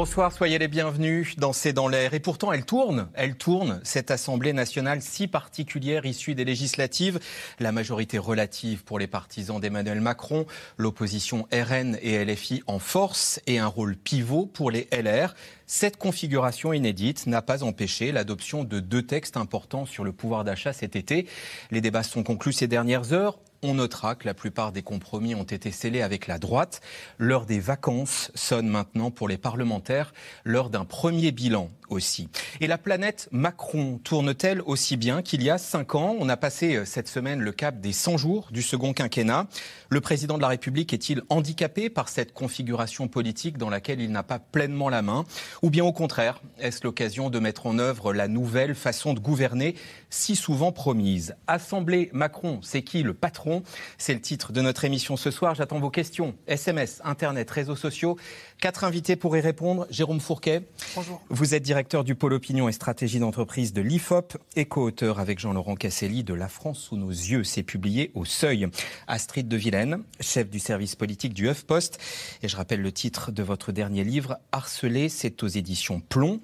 Bonsoir, soyez les bienvenus dans C'est dans l'air. Et pourtant, elle tourne, elle tourne, cette Assemblée nationale si particulière issue des législatives. La majorité relative pour les partisans d'Emmanuel Macron, l'opposition RN et LFI en force et un rôle pivot pour les LR. Cette configuration inédite n'a pas empêché l'adoption de deux textes importants sur le pouvoir d'achat cet été. Les débats sont conclus ces dernières heures. On notera que la plupart des compromis ont été scellés avec la droite. L'heure des vacances sonne maintenant pour les parlementaires, l'heure d'un premier bilan aussi. Et la planète Macron tourne-t-elle aussi bien qu'il y a cinq ans? On a passé euh, cette semaine le cap des 100 jours du second quinquennat. Le président de la République est-il handicapé par cette configuration politique dans laquelle il n'a pas pleinement la main? Ou bien au contraire, est-ce l'occasion de mettre en œuvre la nouvelle façon de gouverner si souvent promise? Assemblée Macron, c'est qui le patron? C'est le titre de notre émission ce soir. J'attends vos questions. SMS, Internet, réseaux sociaux. Quatre invités pour y répondre. Jérôme Fourquet. Bonjour. Vous êtes directeur du pôle opinion et stratégie d'entreprise de l'IFOP et co-auteur avec Jean-Laurent Casselli de La France sous nos yeux. C'est publié au Seuil. Astrid de Vilaine, chef du service politique du HuffPost. Et je rappelle le titre de votre dernier livre, Harcelé, c'est aux éditions Plomb.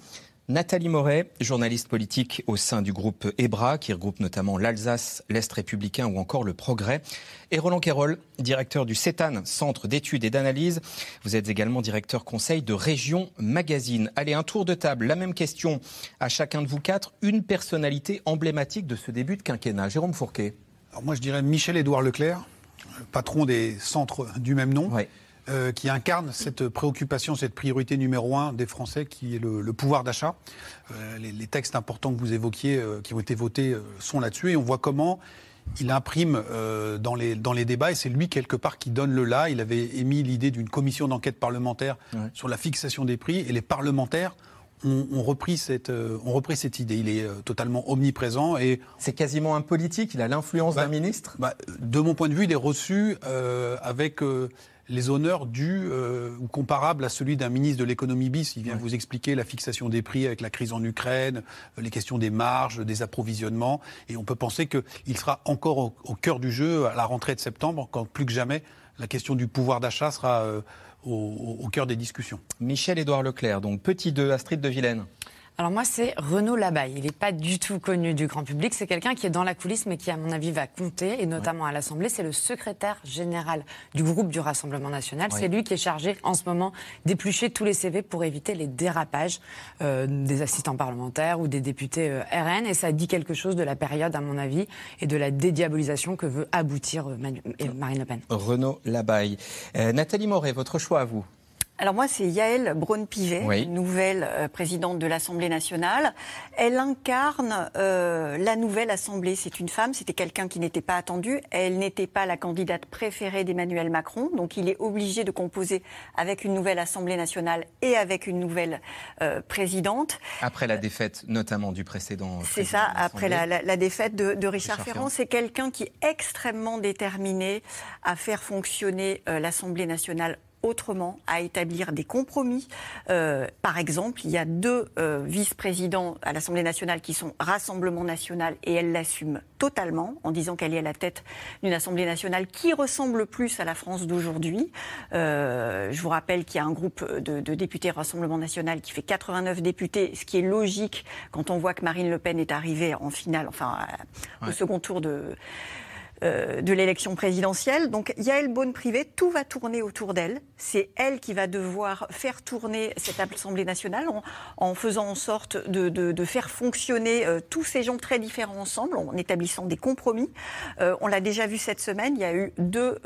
Nathalie Moret, journaliste politique au sein du groupe EBRA, qui regroupe notamment l'Alsace, l'Est républicain ou encore le Progrès. Et Roland Quérol, directeur du CETAN, Centre d'études et d'analyse. Vous êtes également directeur conseil de Région Magazine. Allez, un tour de table. La même question à chacun de vous quatre. Une personnalité emblématique de ce début de quinquennat. Jérôme Fourquet. Alors moi, je dirais Michel-Édouard Leclerc, patron des centres du même nom. Euh, qui incarne cette préoccupation, cette priorité numéro un des Français, qui est le, pouvoir d'achat. Euh, les, textes importants que vous évoquiez, euh, qui ont été votés, sont là-dessus, et on voit comment il imprime dans, les, dans les débats, et c'est lui quelque part qui donne le là. Il avait émis l'idée d'une commission d'enquête parlementaire sur la fixation des prix, et les parlementaires ont, repris cette, ont repris cette idée. Il est totalement omniprésent et c'est quasiment un politique. Il a l'influence d'un bah, ministre? Bah, de mon point de vue, il est reçu avec les honneurs dus euh, ou comparables à celui d'un ministre de l'économie bis. Il vient vous expliquer la fixation des prix avec la crise en Ukraine, euh, les questions des marges, des approvisionnements. Et on peut penser qu'il sera encore au, cœur du jeu à la rentrée de septembre, quand plus que jamais la question du pouvoir d'achat sera euh, au, au, cœur des discussions. Michel-Édouard Leclerc, donc petit 2, Astrid de Vilaine. Alors moi, c'est Renaud Labaye. Il n'est pas du tout connu du grand public. C'est quelqu'un qui est dans la coulisse, mais qui, à mon avis, va compter, et notamment à l'Assemblée. C'est le secrétaire général du groupe du Rassemblement national. C'est lui qui est chargé, en ce moment, d'éplucher tous les CV pour éviter les dérapages euh, des assistants parlementaires ou des députés euh, RN. Et ça dit quelque chose de la période, à mon avis, et de la dédiabolisation que veut aboutir euh, Marine Le Pen. Renaud Labaye. Nathalie Moret, votre choix à vous alors moi, c'est Yael Braun-Pivet, nouvelle euh, présidente de l'Assemblée nationale. Elle incarne euh, la nouvelle Assemblée. C'est une femme, c'était quelqu'un qui n'était pas attendu. Elle n'était pas la candidate préférée d'Emmanuel Macron, donc il est obligé de composer avec une nouvelle Assemblée nationale et avec une nouvelle euh, présidente. Après la défaite notamment du précédent. C'est ça, après la, défaite de, Richard, Ferrand. C'est quelqu'un qui est extrêmement déterminé à faire fonctionner l'Assemblée nationale autrement, à établir des compromis. Euh, par exemple, il y a deux euh, vice-présidents à l'Assemblée nationale qui sont Rassemblement national et elle l'assume totalement en disant qu'elle est à la tête d'une Assemblée nationale qui ressemble plus à la France d'aujourd'hui. Euh, je vous rappelle qu'il y a un groupe de, députés Rassemblement national qui fait 89 députés, ce qui est logique quand on voit que Marine Le Pen est arrivée en finale, enfin au second tour de euh, de l'élection présidentielle. Donc Yael Bonne-Privé, tout va tourner autour d'elle. C'est elle qui va devoir faire tourner cette Assemblée nationale en, faisant en sorte de, faire fonctionner euh, tous ces gens très différents ensemble, en établissant des compromis. Euh, on l'a déjà vu cette semaine, il y a eu deux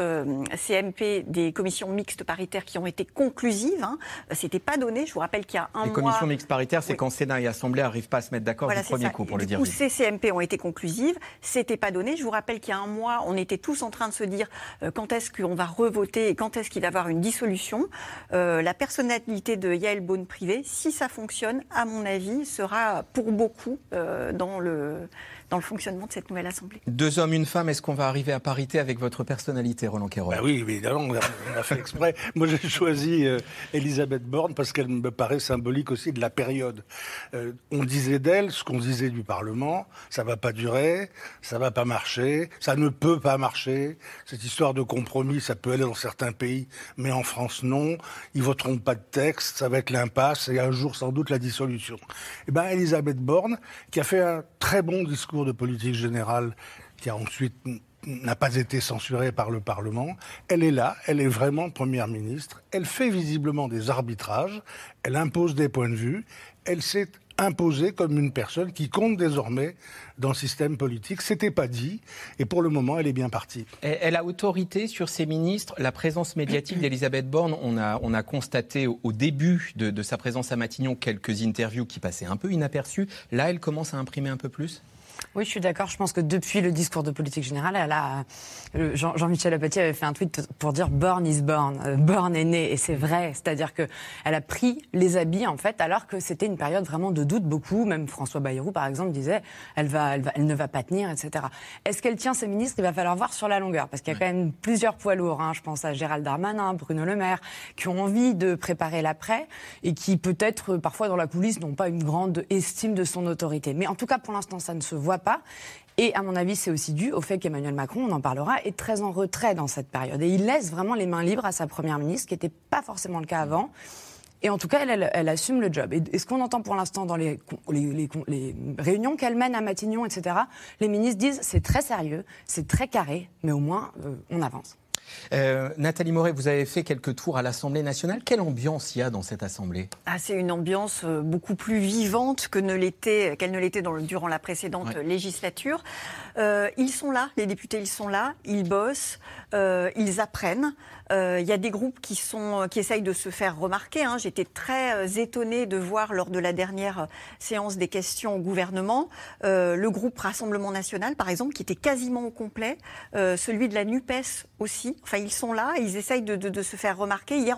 CMP des commissions mixtes paritaires qui ont été conclusives. Hein. C'était pas donné. Je vous rappelle qu'il y a un les commissions mixtes paritaires, c'est quand Sénat et Assemblée n'arrivent pas à se mettre d'accord du premier coup, pour le dire. ces CMP ont été conclusives. C'était pas donné. Je vous rappelle qu'il y a un mois on était tous en train de se dire euh, quand est-ce qu'on va revoter et quand est-ce qu'il va y avoir une dissolution. Euh, la personnalité de Yael Bonne-Privé, si ça fonctionne, à mon avis, sera pour beaucoup euh, dans le dans le fonctionnement de cette nouvelle Assemblée. Deux hommes, une femme, est-ce qu'on va arriver à parité avec votre personnalité, Roland Quérol? Bah Oui, évidemment, on a, fait exprès. Moi, j'ai choisi euh, Elisabeth Borne parce qu'elle me paraît symbolique aussi de la période. Euh, on disait d'elle ce qu'on disait du Parlement, ça va pas durer, ça va pas marcher, ça ne peut pas marcher. Cette histoire de compromis, ça peut aller dans certains pays, mais en France, non. Ils voteront pas de texte, ça va être l'impasse et un jour, sans doute, la dissolution. Et eh ben, Elisabeth Borne, qui a fait un très bon discours de politique générale, qui a ensuite n'a pas été censuré par le Parlement. Elle est là, elle est vraiment Première ministre. Elle fait visiblement des arbitrages, elle impose des points de vue, elle s'est imposée comme une personne qui compte désormais dans le système politique. C'était pas dit, et pour le moment, elle est bien partie. Elle a autorité sur ses ministres. La présence médiatique d'Elisabeth Borne, on a, on a constaté au, début de sa présence à Matignon quelques interviews qui passaient un peu inaperçues. Là, elle commence à imprimer un peu plus? Oui, je suis d'accord. Je pense que depuis le discours de politique générale, elle a, Jean-Michel Apathy avait fait un tweet pour dire born is born, euh, born est né, et c'est vrai. C'est-à-dire que elle a pris les habits en fait, alors que c'était une période vraiment de doute. Beaucoup, même François Bayrou par exemple disait, elle va, elle, va, elle ne va pas tenir, etc. Est-ce qu'elle tient ses ministres? Il va falloir voir sur la longueur, parce qu'il y a quand même plusieurs poids lourds. Hein. Je pense à Gérald Darmanin, Bruno Le Maire, qui ont envie de préparer l'après et qui peut-être parfois dans la coulisse n'ont pas une grande estime de son autorité. Mais en tout cas, pour l'instant, ça ne se voit pas. Et à mon avis, c'est aussi dû au fait qu'Emmanuel Macron, on en parlera, est très en retrait dans cette période. Et il laisse vraiment les mains libres à sa première ministre, ce qui n'était pas forcément le cas avant. Et en tout cas, elle, assume le job. Et, ce qu'on entend pour l'instant dans les, réunions qu'elle mène à Matignon, etc., les ministres disent c'est très sérieux, c'est très carré, mais au moins, euh, on avance. Euh, Nathalie Moret, vous avez fait quelques tours à l'Assemblée nationale. Quelle ambiance il y a dans cette Assemblée? Ah, C'est une ambiance euh, beaucoup plus vivante que ne l'était, qu'elle ne l'était durant la précédente législature. Euh, ils sont là, les députés, ils sont là, ils bossent, ils apprennent. Il y a des groupes qui, sont, qui essayent de se faire remarquer. Hein. J'étais très étonnée de voir lors de la dernière séance des questions au gouvernement le groupe Rassemblement national, par exemple, qui était quasiment au complet, celui de la NUPES aussi. Enfin, ils sont là, ils essayent de, se faire remarquer. Hier,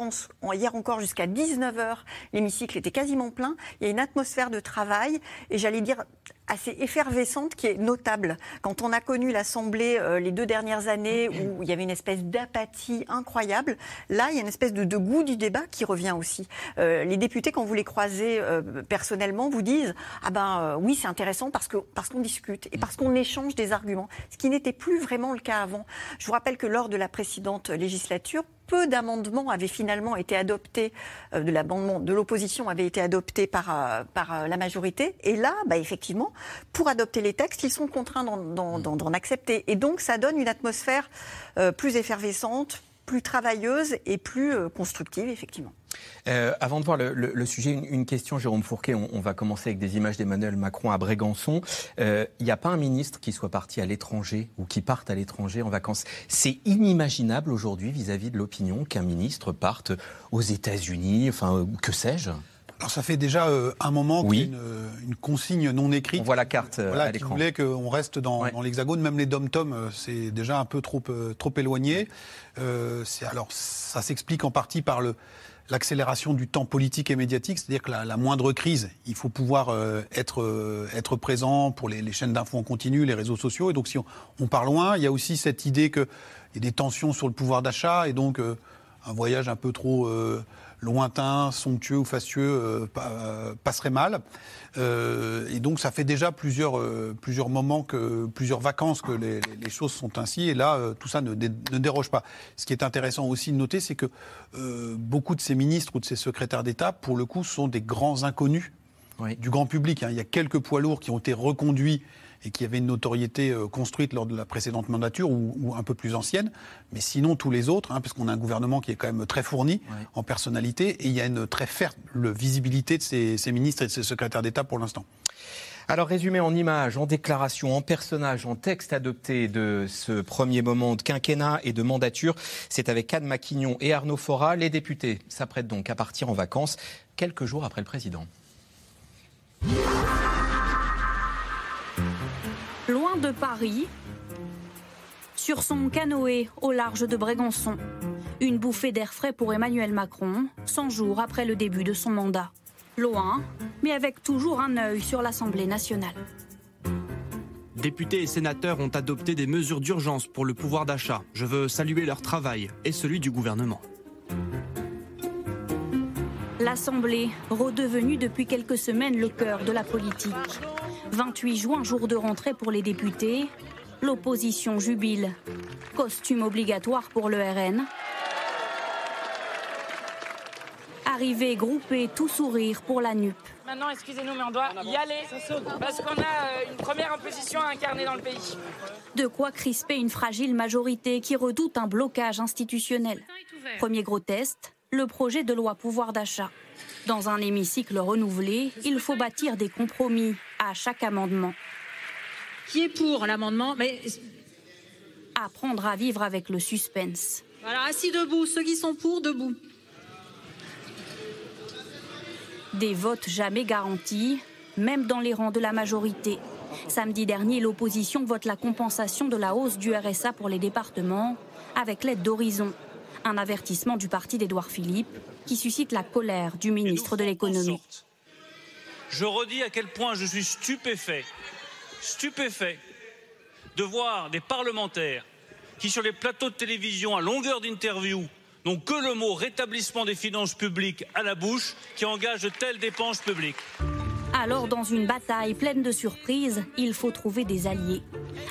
hier encore, jusqu'à 19h, l'hémicycle était quasiment plein. Il y a une atmosphère de travail, et j'allais dire assez effervescente qui est notable. Quand on a connu l'Assemblée euh, les deux dernières années où il y avait une espèce d'apathie incroyable, là, il y a une espèce de, goût du débat qui revient aussi. Euh, les députés, quand vous les croisez euh, personnellement, vous disent Ah ben oui, c'est intéressant parce qu'on parce qu'on discute et parce qu'on échange des arguments, ce qui n'était plus vraiment le cas avant. Je vous rappelle que lors de la précédente législature, peu d'amendements avaient finalement été adoptés, euh, de l'amendement de l'opposition avait été adopté par, euh, par euh, la majorité. Et là, bah, effectivement, pour adopter les textes, ils sont contraints d'en accepter. Et donc, ça donne une atmosphère plus effervescente, plus travailleuse et plus constructive, effectivement. Euh, avant de voir le, sujet, une, question, Jérôme Fourquet. On, va commencer avec des images d'Emmanuel Macron à Brégançon. Il euh, n'y a pas un ministre qui soit parti à l'étranger ou qui parte à l'étranger en vacances? C'est inimaginable aujourd'hui vis-à-vis de l'opinion qu'un ministre parte aux États-Unis, enfin, que sais-je? Alors ça fait déjà euh, un moment qu'il y a une, consigne non écrite. On voit la carte à l'écran. Qui voulait qu'on reste dans, l'hexagone, même les dom-tom, c'est déjà un peu trop, trop éloigné. alors ça s'explique en partie par le, l'accélération du temps politique et médiatique, c'est-à-dire que la, moindre crise, il faut pouvoir euh, être, euh, être présent pour les, chaînes d'infos en continu, les réseaux sociaux. Et donc si on, on, part loin, il y a aussi cette idée qu'il y a des tensions sur le pouvoir d'achat et donc euh, un voyage un peu trop lointain, somptueux ou fastueux passerait mal. Euh, et donc ça fait déjà plusieurs, euh, plusieurs moments, que, plusieurs vacances que les, les choses sont ainsi. Et là, euh, tout ça ne, ne, déroge pas. Ce qui est intéressant aussi de noter, c'est que beaucoup de ces ministres ou de ces secrétaires d'État, pour le coup, sont des grands inconnus du grand public. Hein. Il y a quelques poids lourds qui ont été reconduits et qui avaient une notoriété euh, construite lors de la précédente mandature ou, un peu plus ancienne. Mais sinon, tous les autres, hein, parce qu'on a un gouvernement qui est quand même très fourni en personnalité et il y a une très faible visibilité de ces, ministres et de ces secrétaires d'État pour l'instant. Alors résumé en images, en déclaration, en personnage, en texte adopté de ce premier moment de quinquennat et de mandature, c'est avec Anne Maquignon et Arnaud Fora. Les députés s'apprêtent donc à partir en vacances quelques jours après le président. De Paris, sur son canoë au large de Brégançon, une bouffée d'air frais pour Emmanuel Macron, 100 jours après le début de son mandat. Loin, mais avec toujours un œil sur l'Assemblée nationale. Députés et sénateurs ont adopté des mesures d'urgence pour le pouvoir d'achat. Je veux saluer leur travail et celui du gouvernement. L'Assemblée, redevenue depuis quelques semaines le cœur de la politique. 28 juin, jour de rentrée pour les députés. L'opposition jubile. Costume obligatoire pour le RN. Arrivée groupée, tout sourire pour la NUP. Maintenant, excusez-nous, mais on doit y aller parce qu'on a euh, une première opposition à incarner dans le pays. De quoi crisper une fragile majorité qui redoute un blocage institutionnel. Premier gros test, le projet de loi pouvoir d'achat. Dans un hémicycle renouvelé, il faut bâtir des compromis à chaque amendement. Qui est pour l'amendement Mais apprendre à vivre avec le suspense. Voilà, assis debout, ceux qui sont pour, debout. Des votes jamais garantis, même dans les rangs de la majorité. Samedi dernier, l'opposition vote la compensation de la hausse du RSA pour les départements avec l'aide d'Horizon un avertissement du parti d'Édouard Philippe qui suscite la colère du ministre de l'économie. Je redis à quel point je suis stupéfait, stupéfait de voir des parlementaires qui, sur les plateaux de télévision, à longueur d'interview, n'ont que le mot rétablissement des finances publiques à la bouche, qui engage de telles dépenses publiques. Alors, dans une bataille pleine de surprises, il faut trouver des alliés.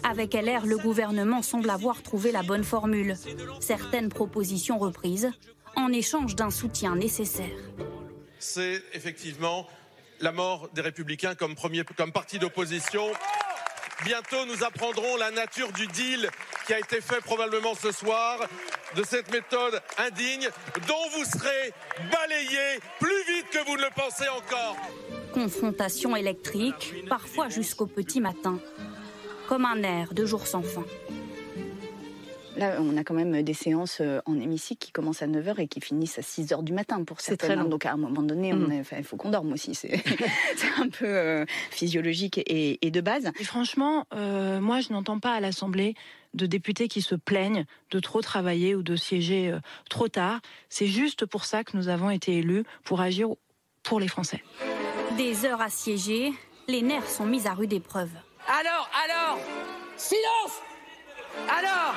Avec LR, le gouvernement semble avoir trouvé la bonne formule. Certaines propositions reprises en échange d'un soutien nécessaire. C'est effectivement la mort des Républicains comme, premier, parti d'opposition. Bientôt, nous apprendrons la nature du deal qui a été fait probablement ce soir, de cette méthode indigne dont vous serez balayé plus vite que vous ne le pensez encore. Confrontation électrique, parfois jusqu'au petit matin comme un air de jour sans fin. Là, on a quand même des séances euh, en hémicycle qui commencent à 9h et qui finissent à 6h du matin pour certaines. Donc à un moment donné, mm. il faut qu'on dorme aussi. C'est un peu euh, physiologique et, de base. Et franchement, euh, moi, je n'entends pas à l'Assemblée de députés qui se plaignent de trop travailler ou de siéger trop tard. C'est juste pour ça que nous avons été élus, pour agir pour les Français. Des heures à siéger, les nerfs sont mis à rude épreuve. Alors, alors Silence Alors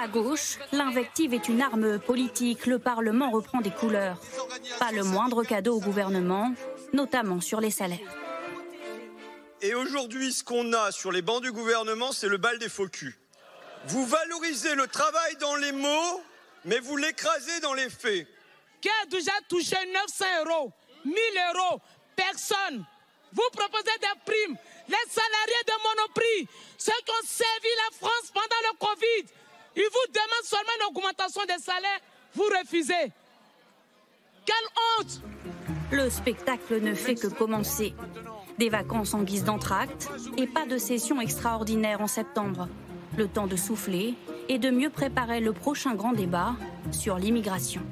À gauche, l'invective est une arme politique. Le Parlement reprend des couleurs. Pas le moindre cadeau au gouvernement, notamment sur les salaires. Et aujourd'hui, ce qu'on a sur les bancs du gouvernement, c'est le bal des faux culs. Vous valorisez le travail dans les mots, mais vous l'écrasez dans les faits. Qui a déjà touché 900 euros 1000 euros? Personne vous proposez des primes. Les salariés de Monoprix, ceux qui ont servi la France pendant le Covid, ils vous demandent seulement une augmentation des salaires. Vous refusez. Quelle honte Le spectacle ne fait que commencer. Des vacances en guise d'entracte et pas de session extraordinaire en septembre. Le temps de souffler et de mieux préparer le prochain grand débat sur l'immigration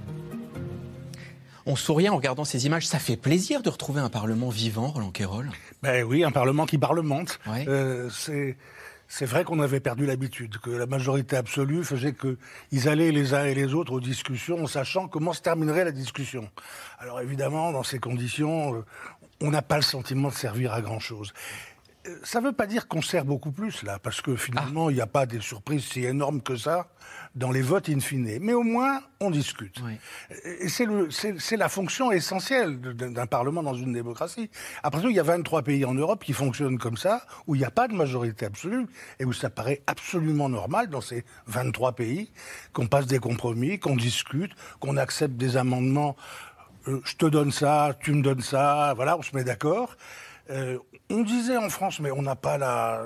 on souriait en regardant ces images. Ça fait plaisir de retrouver un Parlement vivant, Roland Quérol. Ben oui, un Parlement qui parlemente. Euh, c'est. C'est vrai qu'on avait perdu l'habitude, que la majorité absolue faisait qu'ils allaient les uns et les autres aux discussions en sachant comment se terminerait la discussion. Alors évidemment, dans ces conditions, euh, on n'a pas le sentiment de servir à grand-chose. Euh, ça ne veut pas dire qu'on sert beaucoup plus là, parce que finalement, il n'y a pas des surprises si énormes que ça dans les votes in fine. Mais au moins, on discute. Et c'est la fonction essentielle d'un Parlement dans une démocratie. Après tout, il y a 23 pays en Europe qui fonctionnent comme ça, où il n'y a pas de majorité absolue, et où ça paraît absolument normal dans ces 23 pays qu'on passe des compromis, qu'on discute, qu'on accepte des amendements. Euh, je te donne ça, tu me donnes ça, voilà, on se met d'accord. Euh, on disait en France, mais on n'a pas la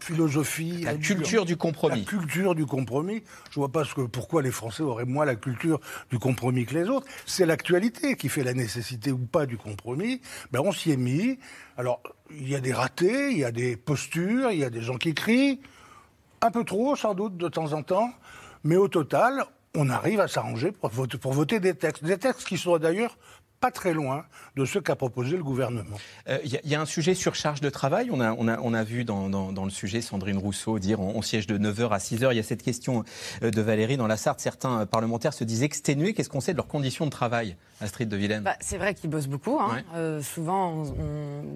philosophie. La culture du compromis. La culture du compromis. Je vois pas ce que, pourquoi les Français auraient moins la culture du compromis que les autres. C'est l'actualité qui fait la nécessité ou pas du compromis. Ben, on s'y est mis. Alors, il y a des ratés, il y a des postures, il y a des gens qui crient. Un peu trop, sans doute, de temps en temps. Mais au total, on arrive à s'arranger pour voter des textes. Des textes qui sont d'ailleurs pas très loin de ce qu'a proposé le gouvernement. Il euh, y, a un sujet sur charge de travail? On a, on a, on a vu dans, dans, le sujet Sandrine Rousseau dire on, siège de 9h à 6h. Il y a cette question euh, de Valérie dans la Sarthe. Certains parlementaires se disent exténués. Qu'est-ce qu'on sait de leurs conditions de travail, Astrid de Villene bah, C'est vrai qu'ils bossent beaucoup. Hein. Euh, souvent,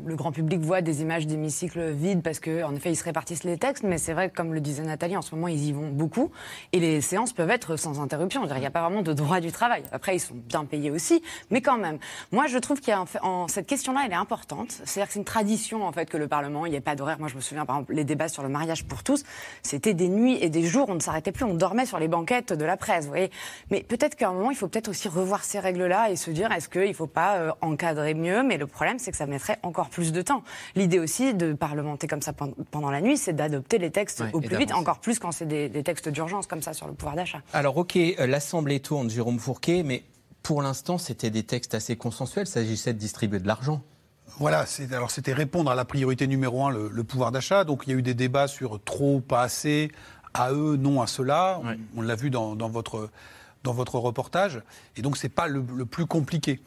le grand public voit des images d'hémicycles vides parce qu'en effet, ils se répartissent les textes. Mais c'est vrai que, comme le disait Nathalie, en ce moment, ils y vont beaucoup. Et les séances peuvent être sans interruption. Il n'y a pas vraiment de droit du travail. Après, ils sont bien payés aussi. Mais quand même, moi, je trouve qu'il y a en, cette question-là, elle est importante. C'est-à-dire que c'est une tradition, en fait, que le Parlement, il n'y ait pas d'horaire. Moi, je me souviens, par exemple, les débats sur le mariage pour tous, c'était des nuits et des jours, on ne s'arrêtait plus, on dormait sur les banquettes de la presse, vous voyez. Mais peut-être qu'à un moment, il faut peut-être aussi revoir ces règles-là et se dire, est-ce qu'il ne faut pas euh, encadrer mieux? Mais le problème, c'est que ça mettrait encore plus de temps. L'idée aussi de parlementer comme ça pendant la nuit, c'est d'adopter les textes au plus vite, encore plus quand c'est des, des textes d'urgence comme ça sur le pouvoir d'achat. Alors, ok, euh, l'Assemblée tourne, Jérôme Fourquet, mais pour l'instant, c'était des textes assez consensuels. Il s'agissait de distribuer de l'argent. Voilà, alors c'était répondre à la priorité numéro un, le, pouvoir d'achat. Donc il y a eu des débats sur trop, pas assez, à eux, non à cela. On, l'a vu dans, votre, dans votre reportage. Et donc c'est pas le, plus compliqué.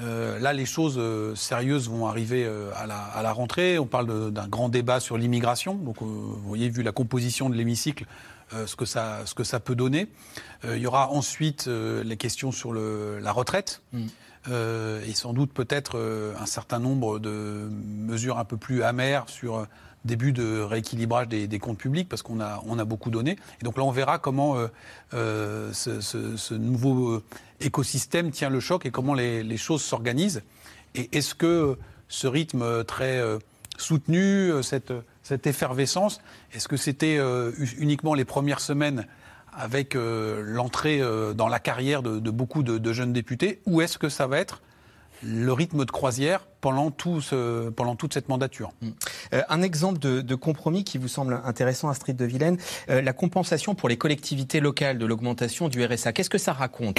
Euh, là, les choses euh, sérieuses vont arriver euh, à, la, à, la, rentrée. On parle d'un grand débat sur l'immigration. Donc, vous voyez, vu la composition de l'hémicycle, ce, que ça, ce que ça peut donner. Euh, il y aura ensuite euh, les questions sur le, la retraite. Mm. et sans doute peut-être un certain nombre de mesures un peu plus amères sur début de rééquilibrage des, des comptes publics parce qu'on a, on a beaucoup donné. Et donc là, on verra comment ce, ce, ce, nouveau écosystème tient le choc et comment les, les choses s'organisent. Et est-ce que ce rythme très soutenu, cette cette effervescence Est-ce que c'était euh, uniquement les premières semaines avec euh, l'entrée euh, dans la carrière de, beaucoup de, jeunes députés ou est-ce que ça va être le rythme de croisière pendant, tout ce, pendant toute cette mandature? Mmh. un exemple de, compromis qui vous semble intéressant, Astrid de Vilaine, la compensation pour les collectivités locales de l'augmentation du RSA. Qu'est-ce que ça raconte?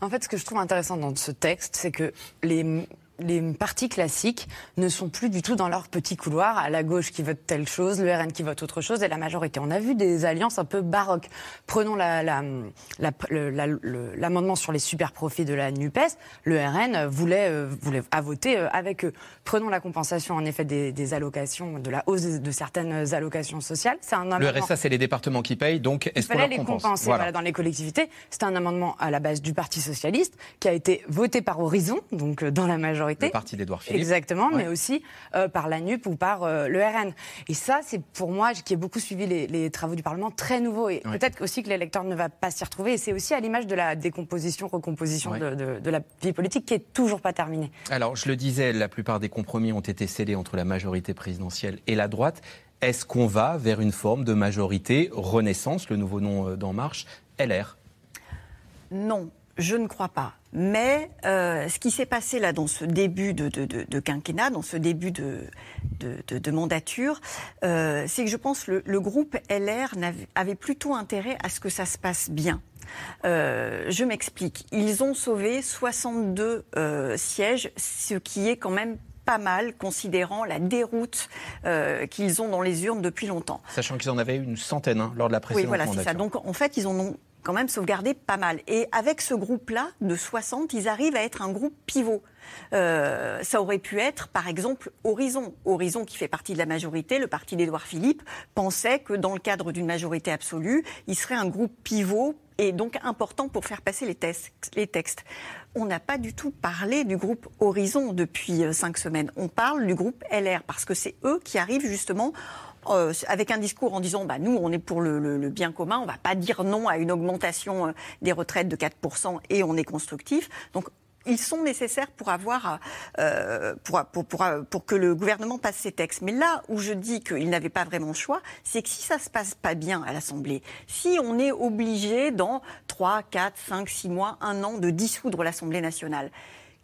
En fait, ce que je trouve intéressant dans ce texte, c'est que les les partis classiques ne sont plus du tout dans leur petit couloir, à la gauche qui vote telle chose, le RN qui vote autre chose, et la majorité. On a vu des alliances un peu baroques. Prenons l'amendement la, sur les super profits de la NUPES. Le RN voulait, euh, voulait a voté euh, avec eux. Prenons la compensation, en effet, des, allocations, de la hausse de, certaines allocations sociales. Un Le RSA, c'est les départements qui payent, donc est-ce qu'on les compenser dans les collectivités. C'est un amendement à la base du Parti Socialiste qui a été voté par Horizon, donc euh, dans la majorité le parti d'Edouard Philippe. Exactement, mais aussi euh, par la NUP ou par euh, le RN. Et ça, c'est pour moi, qui ai beaucoup suivi les, travaux du Parlement, très nouveau. Et peut-être aussi que l'électeur ne va pas s'y retrouver. Et c'est aussi à l'image de la décomposition, recomposition de, la vie politique qui est toujours pas terminée. Alors, je le disais, la plupart des compromis ont été scellés entre la majorité présidentielle et la droite. Est-ce qu'on va vers une forme de majorité Renaissance, le nouveau nom euh, d'En Marche, LR Non, je ne crois pas. Mais euh, ce qui s'est passé là dans ce début de, quinquennat, dans ce début de, mandature, euh, c'est que je pense que le, groupe LR avait, plutôt intérêt à ce que ça se passe bien. Euh, je m'explique. Ils ont sauvé 62 sièges, ce qui est quand même pas mal, considérant la déroute qu'ils ont dans les urnes depuis longtemps. Sachant qu'ils en avaient une centaine hein, lors de la précédente Oui, voilà, c'est ça. Donc, en fait, ils en ont quand même sauvegardé pas mal. Et avec ce groupe-là, de 60, ils arrivent à être un groupe pivot. Euh, ça aurait pu être, par exemple, Horizon. Horizon, qui fait partie de la majorité, le parti d'Édouard Philippe, pensait que dans le cadre d'une majorité absolue, il serait un groupe pivot et donc important pour faire passer les, les textes. On n'a pas du tout parlé du groupe Horizon depuis euh, cinq semaines. On parle du groupe LR parce que c'est eux qui arrivent justement euh, avec un discours en disant bah, nous, on est pour le, bien commun, on ne va pas dire non à une augmentation euh, des retraites de 4% et on est constructif. Donc, ils sont nécessaires pour avoir euh, pour, que le gouvernement passe ses textes. Mais là où je dis qu'il n'avait pas vraiment le choix, c'est que si ça se passe pas bien à l'Assemblée, si on est obligé dans 3, 4, 5, 6 mois, un an de dissoudre l'Assemblée nationale,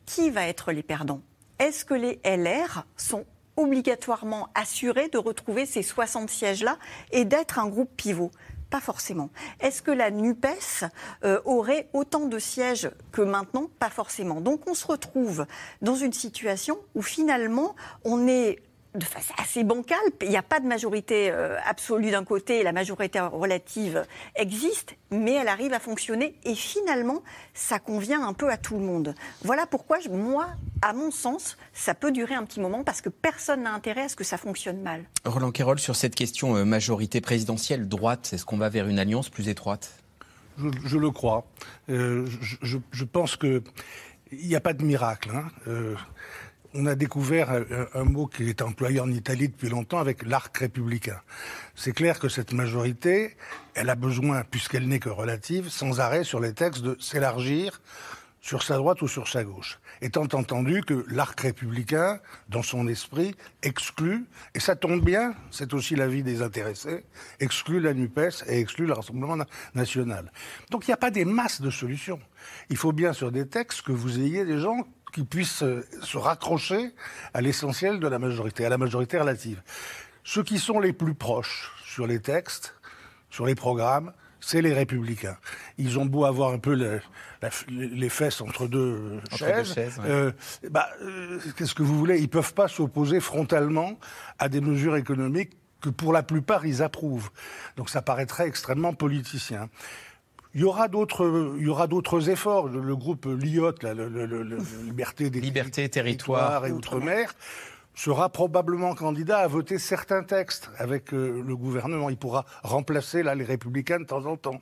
qui va être les perdants? Est-ce que les LR sont obligatoirement assuré de retrouver ces 60 sièges-là et d'être un groupe pivot pas forcément. Est-ce que la NUPES euh, aurait autant de sièges que maintenant? Pas forcément. Donc on se retrouve dans une situation où finalement on est de façon assez bancale. Il n'y a pas de majorité euh, absolue d'un côté, la majorité relative existe, mais elle arrive à fonctionner et finalement, ça convient un peu à tout le monde. Voilà pourquoi, moi, à mon sens, ça peut durer un petit moment parce que personne n'a intérêt à ce que ça fonctionne mal. Roland Quérol, sur cette question euh, majorité présidentielle, droite, est-ce qu'on va vers une alliance plus étroite? Je, le crois. Euh, je, pense qu'il n'y a pas de miracle. Hein. On a découvert un, mot qui est employé en Italie depuis longtemps avec l'arc républicain. C'est clair que cette majorité, elle a besoin, puisqu'elle n'est que relative, sans arrêt sur les textes de s'élargir sur sa droite ou sur sa gauche, étant entendu que l'arc républicain, dans son esprit, exclut, et ça tombe bien, c'est aussi l'avis des intéressés, exclut la NUPES et exclut le Rassemblement national. Donc il n'y a pas des masses de solutions. Il faut bien sur des textes que vous ayez des gens qui puissent euh, se raccrocher à l'essentiel de la majorité, à la majorité relative. Ceux qui sont les plus proches sur les textes, sur les programmes, c'est les républicains. Ils ont beau avoir un peu les fesses entre deux chaises. Euh, bah, euh, qu'est-ce que vous voulez? Ils ne peuvent pas s'opposer frontalement à des mesures économiques que pour la plupart ils approuvent. Donc ça paraîtrait extrêmement politicien. Il y aura d'autres, il y aura d'autres efforts. Le, groupe LIOT, la, Liberté des Liberté, territoire et Outre-mer, sera probablement candidat à voter certains textes avec euh, le gouvernement. Il pourra remplacer là les républicains de temps en temps.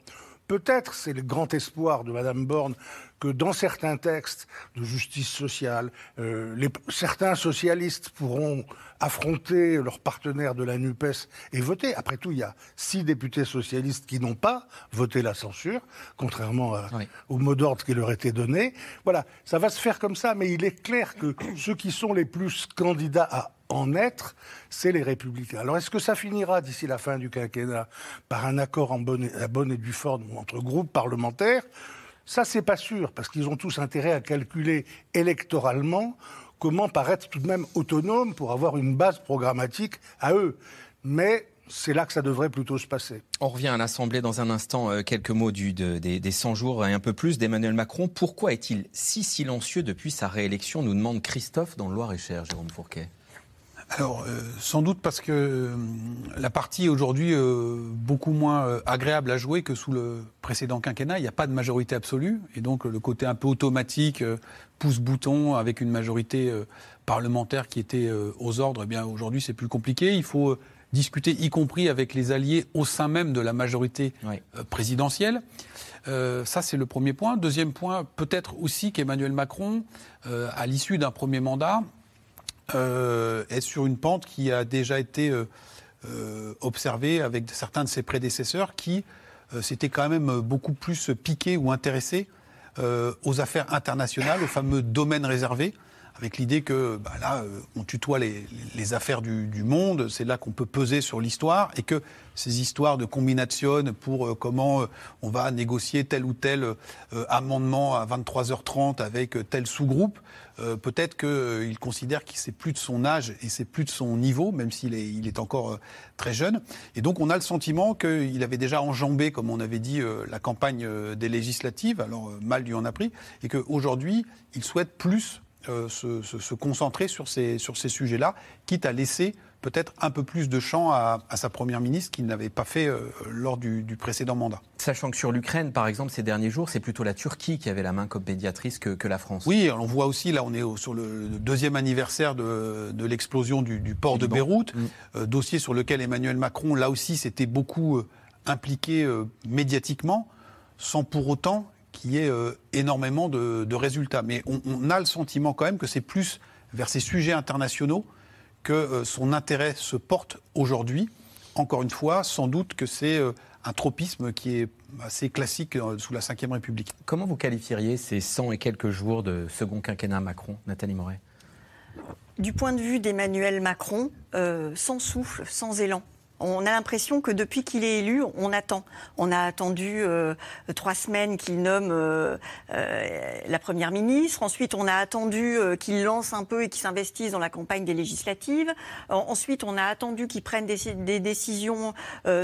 Peut-être, c'est le grand espoir de Mme Borne, que dans certains textes de justice sociale, euh, les, certains socialistes pourront affronter leurs partenaires de la NUPES et voter. Après tout, il y a six députés socialistes qui n'ont pas voté la censure, contrairement au mot d'ordre qui leur était donné. Voilà, ça va se faire comme ça, mais il est clair que ceux qui sont les plus candidats à en être, c'est les républicains. Alors est-ce que ça finira d'ici la fin du quinquennat par un accord en bonne, à bonne et due forme entre groupes parlementaires? Ça, c'est pas sûr, parce qu'ils ont tous intérêt à calculer électoralement comment paraître tout de même autonome pour avoir une base programmatique à eux. Mais c'est là que ça devrait plutôt se passer. On revient à l'Assemblée dans un instant. Euh, quelques mots du, des, 100 jours et un peu plus d'Emmanuel Macron. Pourquoi est-il si silencieux depuis sa réélection nous demande Christophe dans le Loir-et-Cher, Jérôme Fourquet alors, euh, sans doute parce que euh, la partie est aujourd'hui euh, beaucoup moins agréable à jouer que sous le précédent quinquennat. Il n'y a pas de majorité absolue. Et donc, le côté un peu automatique, pouce-bouton, avec une majorité parlementaire qui était aux ordres, eh bien, aujourd'hui, c'est plus compliqué. Il faut discuter, y compris avec les alliés au sein même de la majorité présidentielle. ça, c'est le premier point. Deuxième point, peut-être aussi qu'Emmanuel Macron, à l'issue d'un premier mandat, euh, est sur une pente qui a déjà été euh, euh, observée avec certains de ses prédécesseurs qui s'étaient quand même beaucoup plus piqués ou intéressés aux affaires internationales, aux fameux domaines réservés avec l'idée que bah, là, on tutoie les, affaires du, monde, c'est là qu'on peut peser sur l'histoire, et que ces histoires de combination pour comment on va négocier tel ou tel amendement à 23h30 avec tel sous-groupe, euh, peut-être qu'il euh, considère que c'est plus de son âge et c'est plus de son niveau, même s'il est, il est encore euh, très jeune. Et donc on a le sentiment qu'il avait déjà enjambé, comme on avait dit, la campagne des législatives, alors mal lui en a pris, et qu'aujourd'hui, il souhaite plus se, se, concentrer sur ces, sur ces sujets-là, quitte à laisser peut-être un peu plus de champ à, sa première ministre qu'il n'avait pas fait euh, lors du, précédent mandat. Sachant que sur l'Ukraine, par exemple, ces derniers jours, c'est plutôt la Turquie qui avait la main comme médiatrice que, la France. Oui, on voit aussi, là, on est sur le deuxième anniversaire de, l'explosion du, port de Beyrouth, mm. euh, dossier sur lequel Emmanuel Macron, là aussi, s'était beaucoup euh, impliqué médiatiquement, sans pour autant qu'il y ait énormément de, résultats. Mais on, on, a le sentiment quand même que c'est plus vers ces sujets internationaux que euh, son intérêt se porte aujourd'hui. Encore une fois, sans doute que c'est euh, un tropisme qui est assez classique euh, sous la Ve République. Comment vous qualifieriez ces 100 et quelques jours de second quinquennat Macron, Nathalie Moret? Du point de vue d'Emmanuel Macron, sans souffle, sans élan. On a l'impression que depuis qu'il est élu, on attend. On a attendu euh, trois semaines qu'il nomme euh, euh, la première ministre. Ensuite, on a attendu qu'il lance un peu et qu'il s'investisse dans la campagne des législatives. ensuite, on a attendu qu'il prenne des, décisions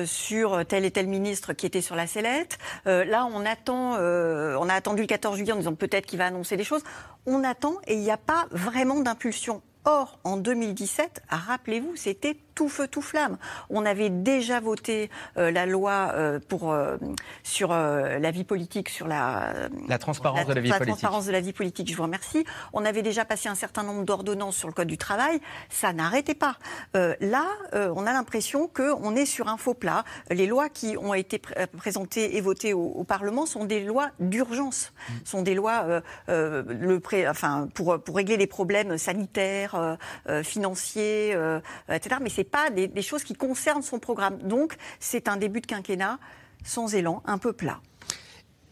sur tel et tel ministre qui était sur la sellette. là, on attend. on a attendu le 14 juillet en disant peut-être qu'il va annoncer des choses. On attend et il n'y a pas vraiment d'impulsion Or, en 2017, rappelez-vous, c'était tout feu, tout flamme. On avait déjà voté euh, la loi euh, pour, euh, sur la vie politique, sur la, la transparence de la vie la politique. transparence de la vie politique, je vous remercie. On avait déjà passé un certain nombre d'ordonnances sur le Code du travail. Ça n'arrêtait pas. là, on a l'impression qu'on est sur un faux plat. Les lois qui ont été présentées et votées au, Parlement sont des lois d'urgence, mm. sont des lois le pré, enfin, pour, pour régler les problèmes sanitaires, financiers, etc. Mais c'est pas des, choses qui concernent son programme. Donc, c'est un début de quinquennat sans élan, un peu plat.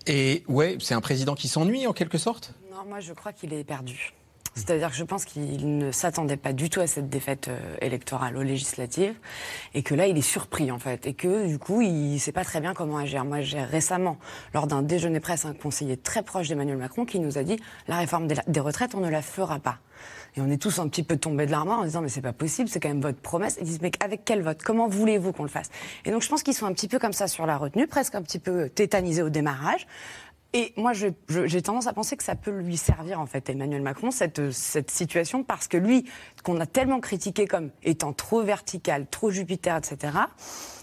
Et ouais, c'est un président qui s'ennuie en quelque sorte? Non, moi je crois qu'il est perdu. C'est-à-dire que je pense qu'il ne s'attendait pas du tout à cette défaite euh, électorale aux législatives et que là, il est surpris en fait et que du coup, il ne sait pas très bien comment agir. Moi, j'ai récemment, lors d'un déjeuner presse, un conseiller très proche d'Emmanuel Macron qui nous a dit la réforme des retraites, on ne la fera pas. Et on est tous un petit peu tombés de l'armoire en disant mais c'est pas possible, c'est quand même votre promesse. Ils disent mais avec quel vote? Comment voulez-vous qu'on le fasse? Et donc je pense qu'ils sont un petit peu comme ça sur la retenue, presque un petit peu tétanisés au démarrage. Et moi, j'ai tendance à penser que ça peut lui servir, en fait, Emmanuel Macron, cette, cette situation, parce que lui, qu'on a tellement critiqué comme étant trop vertical, trop Jupiter, etc.,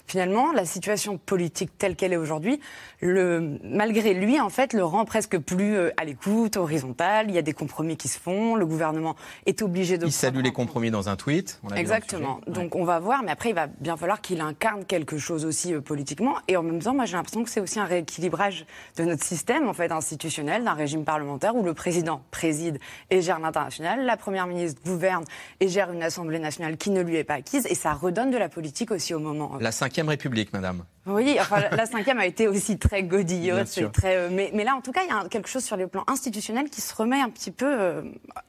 finalement, la situation politique telle qu'elle est aujourd'hui, malgré lui, en fait, le rend presque plus euh, à l'écoute, horizontal. Il y a des compromis qui se font. Le gouvernement est obligé de. Il salue les compromis dans un tweet. Exactement. Donc on va voir, mais après, il va bien falloir qu'il incarne quelque chose aussi euh, politiquement. Et en même temps, moi, j'ai l'impression que c'est aussi un rééquilibrage de notre système, en fait, institutionnel, d'un régime parlementaire où le président préside et gère l'international, la première ministre gouverne et gère une assemblée nationale qui ne lui est pas acquise, et ça redonne de la politique aussi au moment. La République, madame. Oui, enfin, la cinquième a été aussi très godillote. Très, euh, mais, mais, là, en tout cas, il y a quelque chose sur le plan institutionnel qui se remet un petit peu euh,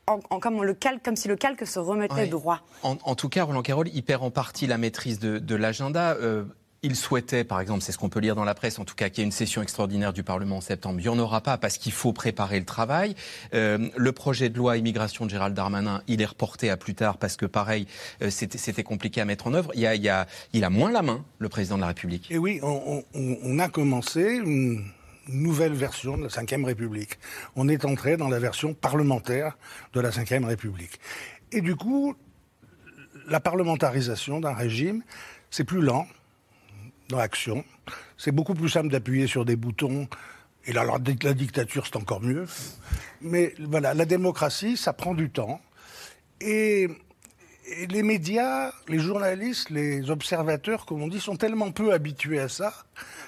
en, comme, le calque, comme si le calque se remettait droit. En, tout cas, Roland Carroll, il perd en partie la maîtrise de, l'agenda. Euh, il souhaitait, par exemple, c'est ce qu'on peut lire dans la presse, en tout cas, qu'il y ait une session extraordinaire du Parlement en septembre. Il n'y en aura pas parce qu'il faut préparer le travail. Euh, le projet de loi immigration de Gérald Darmanin, il est reporté à plus tard parce que, pareil, euh, c'était compliqué à mettre en œuvre. Il, y a, moins la main, le président de la République. Et oui, on, a commencé une nouvelle version de la Ve République. On est entré dans la version parlementaire de la Ve République. Et du coup, la parlementarisation d'un régime, c'est plus lent, dans l'action. C'est beaucoup plus simple d'appuyer sur des boutons. Et alors, la dictature, c'est encore mieux. Mais voilà, la démocratie, ça prend du temps. Et, les médias, les journalistes, les observateurs, comme on dit, sont tellement peu habitués à ça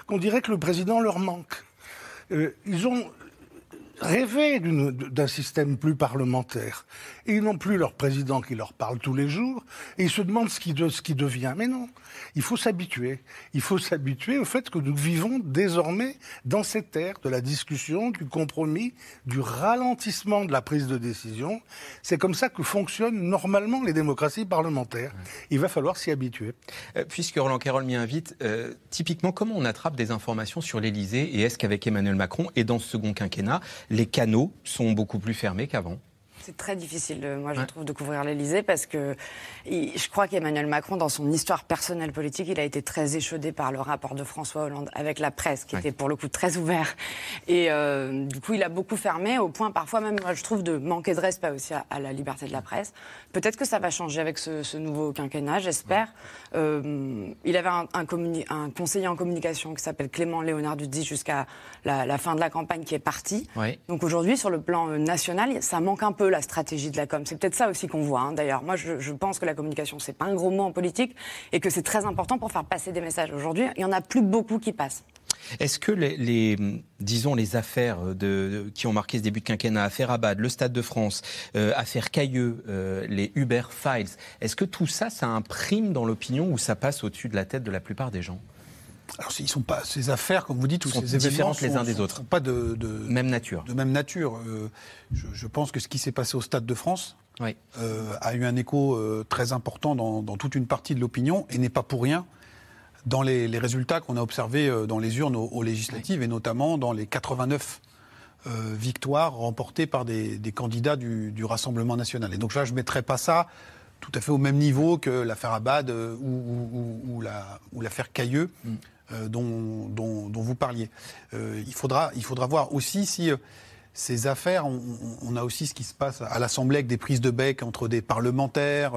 qu'on dirait que le président leur manque. Euh, ils ont rêvé d'un système plus parlementaire. Et ils n'ont plus leur président qui leur parle tous les jours. Et ils se demandent ce qui, ce qui devient. Mais non, il faut s'habituer. Il faut s'habituer au fait que nous vivons désormais dans cette ère de la discussion, du compromis, du ralentissement de la prise de décision. C'est comme ça que fonctionnent normalement les démocraties parlementaires. Il va falloir s'y habituer. Euh, puisque Roland Carroll m'y invite, euh, typiquement, comment on attrape des informations sur l'Élysée Et est-ce qu'avec Emmanuel Macron et dans ce second quinquennat, les canaux sont beaucoup plus fermés qu'avant? C'est très difficile, euh, moi, je trouve, de couvrir l'Elysée parce que je crois qu'Emmanuel Macron, dans son histoire personnelle politique, il a été très échaudé par le rapport de François Hollande avec la presse, qui était pour le coup très ouvert. Et euh, du coup, il a beaucoup fermé, au point parfois même, moi, je trouve, de manquer de respect aussi à, la liberté de la presse. Peut-être que ça va changer avec ce, nouveau quinquennat, j'espère. Euh, il avait un, un, conseiller en communication qui s'appelle Clément Léonard Dudzi jusqu'à la, fin de la campagne qui est parti. Donc aujourd'hui, sur le plan national, ça manque un peu la stratégie de la com. C'est peut-être ça aussi qu'on voit. Hein, d'ailleurs, moi, je, pense que la communication, c'est pas un gros mot en politique et que c'est très important pour faire passer des messages. Aujourd'hui, il y en a plus beaucoup qui passent. Est-ce que les, disons, les affaires de, qui ont marqué ce début de quinquennat, affaire Abad, le Stade de France, euh, affaire Cailleux, euh, les Uber Files, est-ce que tout ça, ça imprime dans l'opinion ou ça passe au-dessus de la tête de la plupart des gens? Alors, ils sont pas ces affaires, comme vous dites, ou ces événements les uns des autres, sont pas de, même nature. De même nature. Euh, je, pense que ce qui s'est passé au Stade de France euh, a eu un écho euh, très important dans, toute une partie de l'opinion et n'est pas pour rien dans les, résultats qu'on a observés dans les urnes aux, législatives et notamment dans les 89 victoires remportées par des, candidats du, Rassemblement national. Et donc là, je ne mettrais pas ça tout à fait au même niveau que l'affaire Abad ou, l'affaire Cailleux. Mm. Euh, dont, vous parliez. Euh, il, faudra, il faudra voir aussi si euh, ces affaires, on, a aussi ce qui se passe à l'Assemblée avec des prises de bec entre des parlementaires,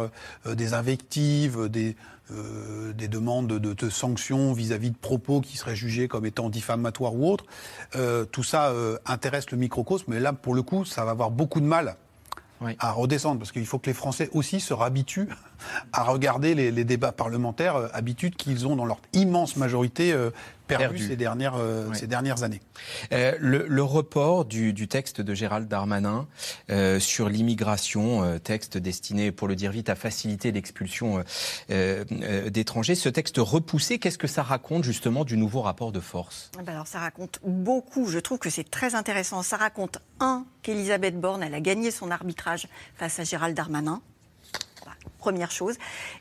des invectives, des, des demandes de, sanctions vis-à-vis de propos qui seraient jugés comme étant diffamatoires ou autres. tout ça intéresse le microcosme, mais là, pour le coup, ça va avoir beaucoup de mal à redescendre, parce qu'il faut que les Français aussi se réhabituent à regarder les, débats parlementaires, euh, habitudes qu'ils ont dans leur immense majorité euh, perdu, ces, dernières, euh, ces dernières années. le, report du, texte de Gérald Darmanin sur l'immigration, texte destiné, pour le dire vite, à faciliter l'expulsion d'étrangers, ce texte repoussé, qu'est-ce que ça raconte justement du nouveau rapport de force? Eh ben Alors ça raconte beaucoup, je trouve que c'est très intéressant. Ça raconte, un, qu'Elisabeth Borne, elle a gagné son arbitrage face à Gérald Darmanin première chose.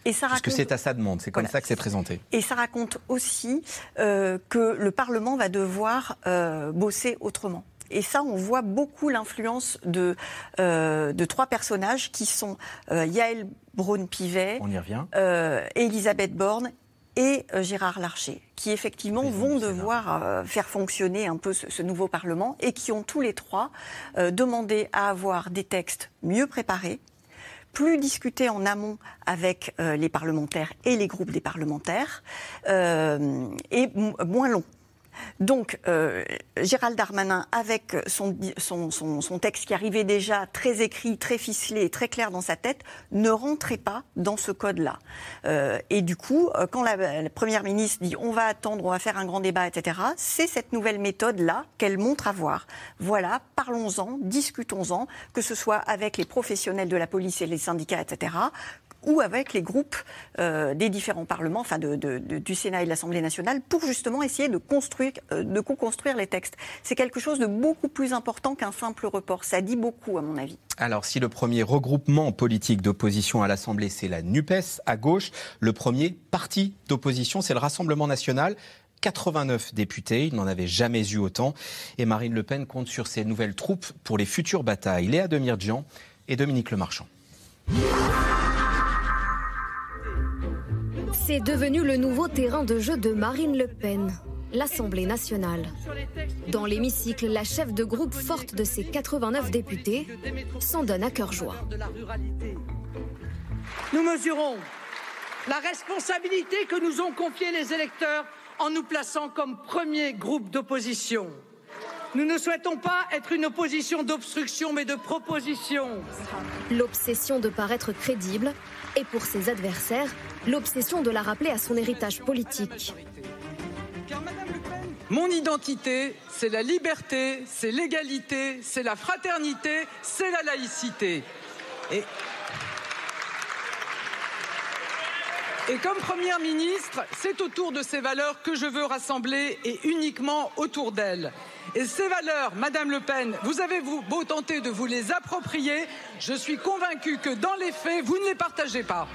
Et ça Parce que c'est à sa demande, c'est comme ça que c'est présenté. Et ça raconte aussi euh, que le Parlement va devoir euh, bosser autrement. Et ça, on voit beaucoup l'influence de, euh, de trois personnages qui sont Yael Braun-Pivet, Elisabeth Borne et Gérard Larcher, qui effectivement vont devoir faire fonctionner un peu ce, ce, nouveau Parlement et qui ont tous les trois demandé à avoir des textes mieux préparés, plus discuter en amont avec euh, les parlementaires et les groupes des parlementaires, euh, et moins long. Donc, euh, Gérald Darmanin, avec son, texte qui arrivait déjà très écrit, très ficelé, très clair dans sa tête, ne rentrait pas dans ce code-là. Euh, et du coup, euh, quand la, Première ministre dit on va attendre, on va faire un grand débat, etc., c'est cette nouvelle méthode-là qu'elle montre avoir. Voilà, parlons-en, discutons-en, que ce soit avec les professionnels de la police et les syndicats, etc., ou avec les groupes euh, des différents parlements, enfin du Sénat et de l'Assemblée nationale, pour justement essayer de construire, euh, de co-construire les textes. C'est quelque chose de beaucoup plus important qu'un simple report. Ça dit beaucoup, à mon avis. Alors, si le premier regroupement politique d'opposition à l'Assemblée, c'est la NUPES à gauche, le premier parti d'opposition, c'est le Rassemblement national. 89 députés, il n'en avait jamais eu autant. Et Marine Le Pen compte sur ses nouvelles troupes pour les futures batailles. Léa Demirjian et Dominique Lemarchand. C'est devenu le nouveau terrain de jeu de Marine Le Pen, l'Assemblée nationale. Dans l'hémicycle, la chef de groupe forte de ses 89 députés s'en donne à cœur joie. Nous mesurons la responsabilité que nous ont confiée les électeurs en nous plaçant comme premier groupe d'opposition. Nous ne souhaitons pas être une opposition d'obstruction, mais de proposition. L'obsession de paraître crédible et pour ses adversaires, l'obsession de la rappeler à son héritage politique. Mon identité, c'est la liberté, c'est l'égalité, c'est la fraternité, c'est la laïcité. Et, comme Première ministre, c'est autour de ces valeurs que je veux rassembler et uniquement autour d'elles. Et ces valeurs, Madame Le Pen, vous avez beau tenter de vous les approprier, je suis convaincue que dans les faits, vous ne les partagez pas.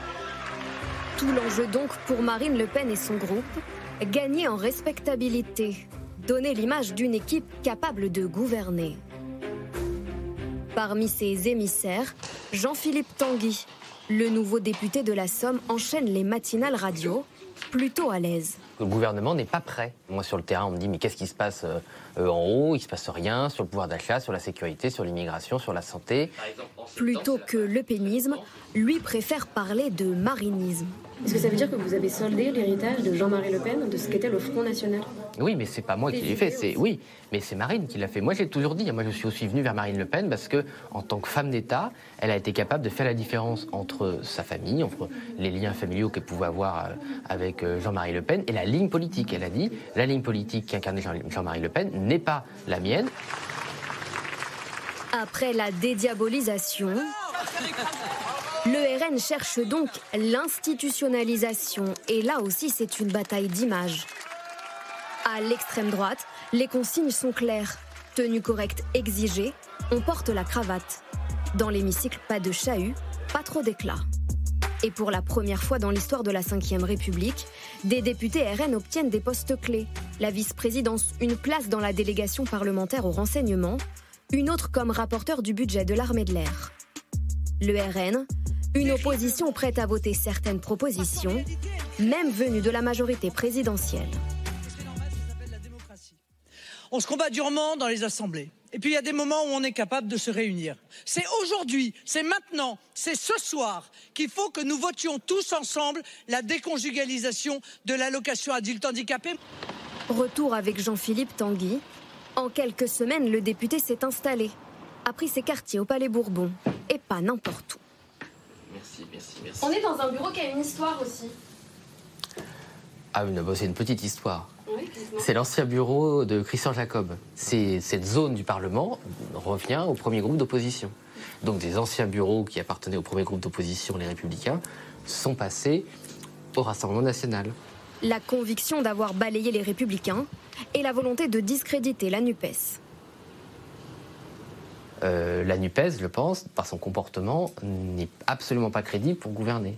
Tout l'enjeu donc pour Marine Le Pen et son groupe, gagner en respectabilité, donner l'image d'une équipe capable de gouverner. Parmi ses émissaires, Jean-Philippe Tanguy, le nouveau député de la Somme, enchaîne les matinales radio, plutôt à l'aise. Le gouvernement n'est pas prêt. Moi, sur le terrain, on me dit mais qu'est-ce qui se passe euh, euh, en haut? Il se passe rien sur le pouvoir d'achat, sur la sécurité, sur l'immigration, sur la santé. Plutôt que le pénisme, lui préfère parler de marinisme. Est-ce que ça veut dire que vous avez soldé l'héritage de Jean-Marie Le Pen, de ce qu'était le Front National? Oui, mais c'est pas moi qui l'ai fait. C'est oui, mais c'est Marine qui l'a fait. Moi, j'ai toujours dit. Moi, je suis aussi venu vers Marine Le Pen parce que, en tant que femme d'État, elle a été capable de faire la différence entre sa famille, entre les liens familiaux qu'elle pouvait avoir euh, avec Jean-Marie Le Pen et la ligne politique. Elle a dit la ligne politique qu'incarnait Jean-Marie Le Pen n'est pas la mienne. Après la dédiabolisation, le RN cherche donc l'institutionnalisation et là aussi c'est une bataille d'image. À l'extrême droite, les consignes sont claires. Tenue correcte exigée, on porte la cravate. Dans l'hémicycle, pas de chahut, pas trop d'éclat. Et pour la première fois dans l'histoire de la Ve République, des députés RN obtiennent des postes clés. La vice-présidence, une place dans la délégation parlementaire au renseignement, une autre comme rapporteur du budget de l'armée de l'air. Le RN, une opposition prête à voter certaines propositions, même venues de la majorité présidentielle. On se combat durement dans les assemblées. Et puis il y a des moments où on est capable de se réunir. C'est aujourd'hui, c'est maintenant, c'est ce soir qu'il faut que nous votions tous ensemble la déconjugalisation de l'allocation adulte handicapé. Retour avec Jean-Philippe Tanguy. En quelques semaines, le député s'est installé, a pris ses quartiers au Palais Bourbon, et pas n'importe où. Merci, merci, merci. On est dans un bureau qui a une histoire aussi. Ah oui, c'est une petite histoire. C'est l'ancien bureau de Christian Jacob. Cette zone du Parlement revient au premier groupe d'opposition. Donc des anciens bureaux qui appartenaient au premier groupe d'opposition, les Républicains, sont passés au Rassemblement national. La conviction d'avoir balayé les Républicains et la volonté de discréditer la NUPES. Euh, la NUPES, je pense, par son comportement, n'est absolument pas crédible pour gouverner.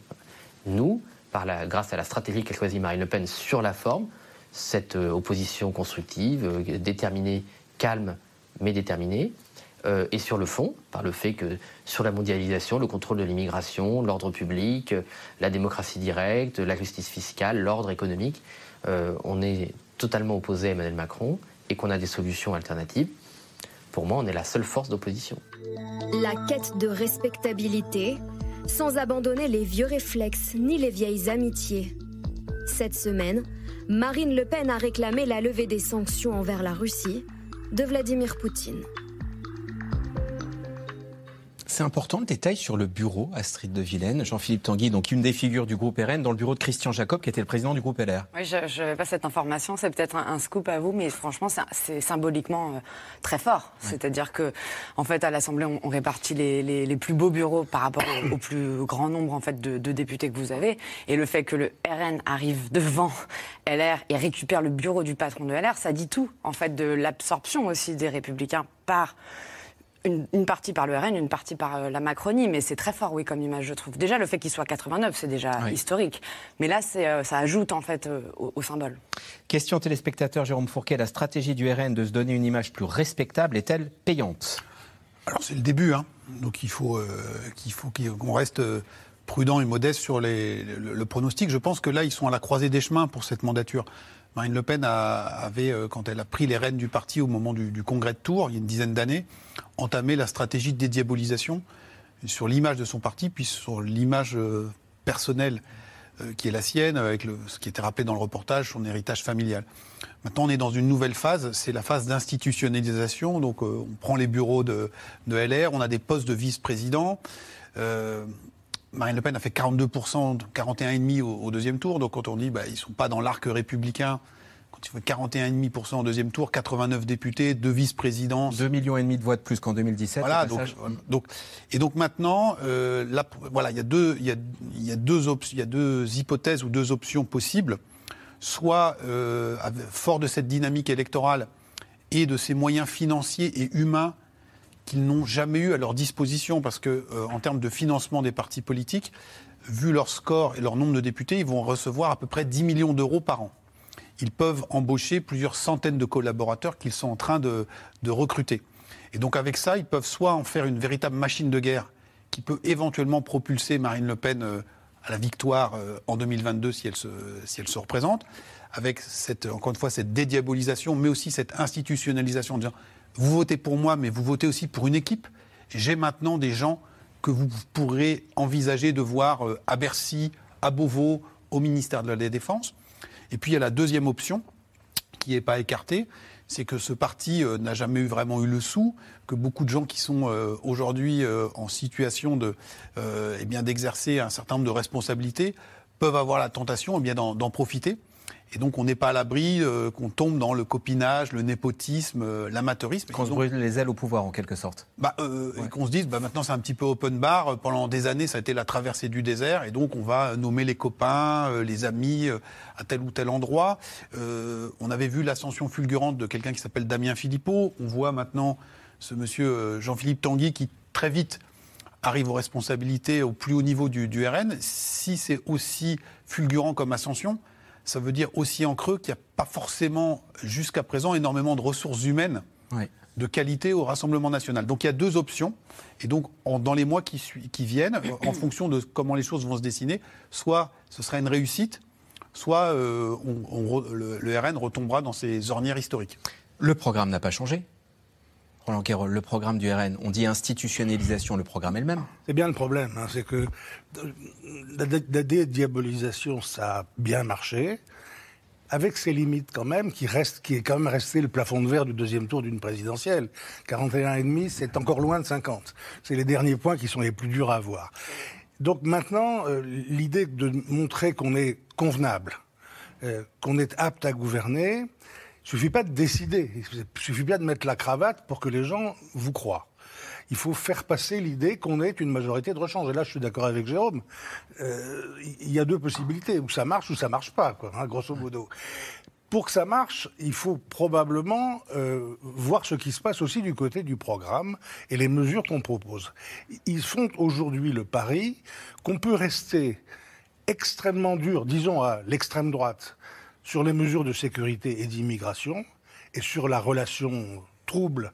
Nous, par la, grâce à la stratégie qu'a choisie Marine Le Pen sur la forme, cette euh, opposition constructive, euh, déterminée, calme, mais déterminée, euh, et sur le fond, par le fait que sur la mondialisation, le contrôle de l'immigration, l'ordre public, la démocratie directe, la justice fiscale, l'ordre économique, on est totalement opposé à Emmanuel Macron et qu'on a des solutions alternatives. Pour moi, on est la seule force d'opposition. La quête de respectabilité, sans abandonner les vieux réflexes ni les vieilles amitiés. Cette semaine, Marine Le Pen a réclamé la levée des sanctions envers la Russie de Vladimir Poutine. C'est important le détail sur le bureau Astrid de Vilaine. Jean-Philippe Tanguy, donc une des figures du groupe RN, dans le bureau de Christian Jacob, qui était le président du groupe LR. Oui, je n'avais pas cette information. C'est peut-être un, scoop à vous, mais franchement, c'est symboliquement euh, très fort. C'est-à-dire que, en fait, à l'Assemblée, on, répartit les, plus beaux bureaux par rapport au, plus grand nombre en fait de, de, députés que vous avez. Et le fait que le RN arrive devant LR et récupère le bureau du patron de LR, ça dit tout, en fait, de l'absorption aussi des Républicains par une, partie par le RN, une partie par euh, la Macronie, mais c'est très fort, oui, comme image, je trouve. Déjà, le fait qu'il soit 89, c'est déjà historique. Mais là, euh, ça ajoute, en fait, euh, au, symbole. Question téléspectateur Jérôme Fourquet. La stratégie du RN de se donner une image plus respectable est-elle payante? Alors, c'est le début, hein. Donc, il faut qu'il faut qu'on reste prudent et modeste sur les, le, pronostic. Je pense que là, ils sont à la croisée des chemins pour cette mandature. Marine Le Pen avait, quand elle a pris les rênes du parti au moment du, congrès de Tours, il y a une dizaine d'années, entamer la stratégie de dédiabolisation sur l'image de son parti, puis sur l'image euh, personnelle euh, qui est la sienne, avec ce qui était rappelé dans le reportage, son héritage familial. Maintenant, on est dans une nouvelle phase, c'est la phase d'institutionnalisation. Donc, euh, on prend les bureaux de, LR, on a des postes de vice-président. Marine Le Pen a fait 42%, 41,5% au, au, deuxième tour. Donc, quand on dit bah, ils ne sont pas dans l'arc républicain, il faut 41,5% en deuxième tour, 89 députés, deux vice-présidents. 2,5 millions et demi de voix de plus qu'en 2017. Voilà, donc, et donc maintenant, euh, voilà, il y a deux, il y a, il y deux il y a deux hypothèses ou deux options possibles. Soit, euh, fort de cette dynamique électorale et de ces moyens financiers et humains qu'ils n'ont jamais eu à leur disposition, parce que euh, en termes de financement des partis politiques, vu leur score et leur nombre de députés, ils vont recevoir à peu près 10 millions d'euros par an ils peuvent embaucher plusieurs centaines de collaborateurs qu'ils sont en train de, recruter. Et donc avec ça, ils peuvent soit en faire une véritable machine de guerre qui peut éventuellement propulser Marine Le Pen euh, à la victoire euh, en 2022 si elle se, si elle se représente, avec cette, encore une fois cette dédiabolisation, mais aussi cette institutionnalisation en vous votez pour moi, mais vous votez aussi pour une équipe. J'ai maintenant des gens que vous pourrez envisager de voir euh, à Bercy, à Beauvau, au ministère de la Défense. Et puis il y a la deuxième option, qui n'est pas écartée, c'est que ce parti euh, n'a jamais vraiment eu le sou, que beaucoup de gens qui sont euh, aujourd'hui en situation eh d'exercer un certain nombre de responsabilités peuvent avoir la tentation eh d'en profiter. Et donc on n'est pas à l'abri euh, qu'on tombe dans le copinage, le népotisme, euh, l'amateurisme. Qu'on se brûle les ailes au pouvoir en quelque sorte. Bah, euh, Et qu'on se dise, bah, maintenant c'est un petit peu open bar. Pendant des années ça a été la traversée du désert et donc on va nommer les copains, les amis à tel ou tel endroit. on avait vu l'ascension fulgurante de quelqu'un qui s'appelle Damien Philippot. On voit maintenant ce monsieur Jean-Philippe Tanguy qui très vite arrive aux responsabilités au plus haut niveau du, du RN. Si c'est aussi fulgurant comme ascension, ça veut dire aussi en creux qu'il n'y a pas forcément, jusqu'à présent, énormément de ressources humaines de qualité au Rassemblement national. Donc il y a deux options. Et donc, dans les mois qui, qui viennent, en fonction de comment les choses vont se dessiner, soit ce sera une réussite, soit euh, le, RN retombera dans ses ornières historiques. Le programme n'a pas changé Le programme du RN, on dit institutionnalisation, le programme est le même. C'est bien le problème, hein, c'est que la, dédiabolisation, ça a bien marché, avec ses limites quand même, qui, reste, qui est quand même resté le plafond de verre du deuxième tour d'une présidentielle. 41,5, c'est encore loin de 50. C'est les derniers points qui sont les plus durs à avoir. Donc maintenant, euh, l'idée de montrer qu'on est convenable, euh, qu'on est apte à gouverner, suffit pas de décider, il suffit bien de mettre la cravate pour que les gens vous croient. Il faut faire passer l'idée qu'on est une majorité de rechange. Et là, je suis d'accord avec Jérôme. Euh, il y a deux possibilités, où ça marche ou ça marche pas, hein, grosso modo. Pour que ça marche, il faut probablement euh, voir ce qui se passe aussi du côté du programme et les mesures qu'on propose. Ils font aujourd'hui le pari qu'on peut rester extrêmement dur, disons à l'extrême droite, sur les mesures de sécurité et d'immigration et sur la relation trouble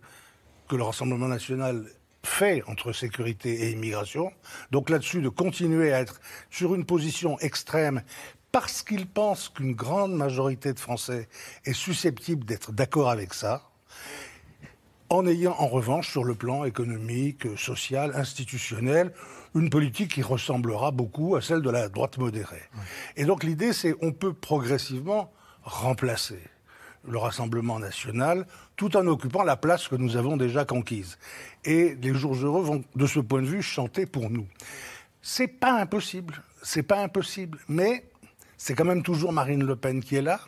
que le Rassemblement national fait entre sécurité et immigration. Donc là-dessus, de continuer à être sur une position extrême parce qu'il pense qu'une grande majorité de Français est susceptible d'être d'accord avec ça, en ayant en revanche sur le plan économique, social, institutionnel, une politique qui ressemblera beaucoup à celle de la droite modérée. Et donc l'idée, c'est on peut progressivement remplacer le Rassemblement national tout en occupant la place que nous avons déjà conquise. Et les jours heureux vont, de ce point de vue, chanter pour nous. C'est pas impossible, c'est pas impossible, mais c'est quand même toujours Marine Le Pen qui est là.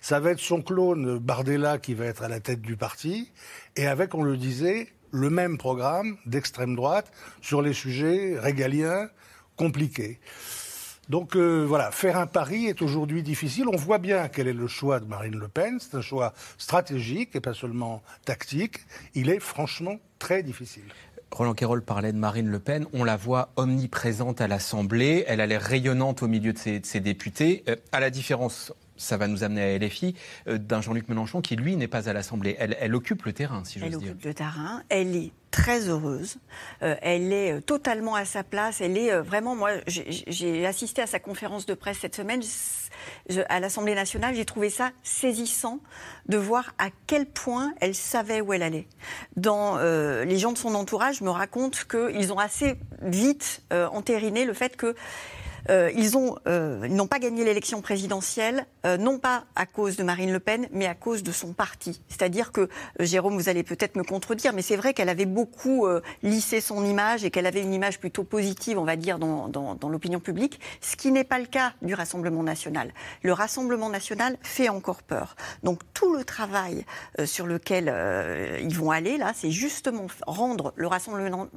Ça va être son clone Bardella qui va être à la tête du parti, et avec, on le disait, le même programme d'extrême droite sur les sujets régaliens compliqués. Donc euh, voilà, faire un pari est aujourd'hui difficile. On voit bien quel est le choix de Marine Le Pen. C'est un choix stratégique et pas seulement tactique. Il est franchement très difficile. Roland Quérol parlait de Marine Le Pen. On la voit omniprésente à l'Assemblée. Elle a l'air rayonnante au milieu de ses, députés. Euh, à la différence, ça va nous amener à LFI, euh, d'un Jean-Luc Mélenchon qui, lui, n'est pas à l'Assemblée. Elle, occupe le terrain, si j'ose dire. Elle occupe le terrain. Elle est très heureuse. Euh, elle est euh, totalement à sa place. Elle est vraiment, moi, j'ai assisté à sa conférence de presse cette semaine. à l'Assemblée nationale, j'ai trouvé ça saisissant de voir à quel point elle savait où elle allait. Dans les gens de son entourage me racontent qu'ils ont assez vite entériné le fait que euh, ils euh, n'ont pas gagné l'élection présidentielle, euh, non pas à cause de Marine Le Pen, mais à cause de son parti. C'est-à-dire que, Jérôme, vous allez peut-être me contredire, mais c'est vrai qu'elle avait beaucoup lissé son image et qu'elle avait une image plutôt positive, on va dire, dans, dans l'opinion publique, ce qui n'est pas le cas du Rassemblement national. Le Rassemblement national fait encore peur. Donc tout le travail sur lequel ils vont aller, là, c'est justement rendre le Rassemblement,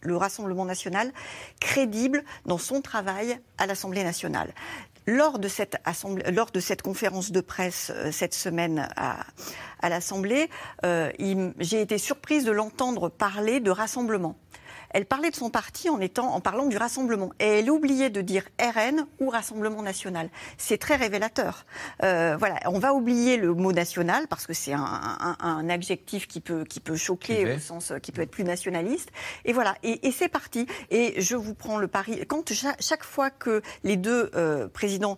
le Rassemblement national crédible dans son travail à l'Assemblée nationale. Lors de, cette conférence de presse euh, cette semaine à, à l'Assemblée, euh, j'ai été surprise de l'entendre parler de rassemblement elle parlait de son parti en, étant, en parlant du Rassemblement. Et elle oubliait de dire RN ou Rassemblement national. C'est très révélateur. Euh, voilà, on va oublier le mot national parce que c'est un, adjectif qui peut, qui peut choquer au sens qui peut être plus nationaliste. Et voilà, et, c'est parti. Et je vous prends le pari. Quand chaque, fois que les deux euh, présidents,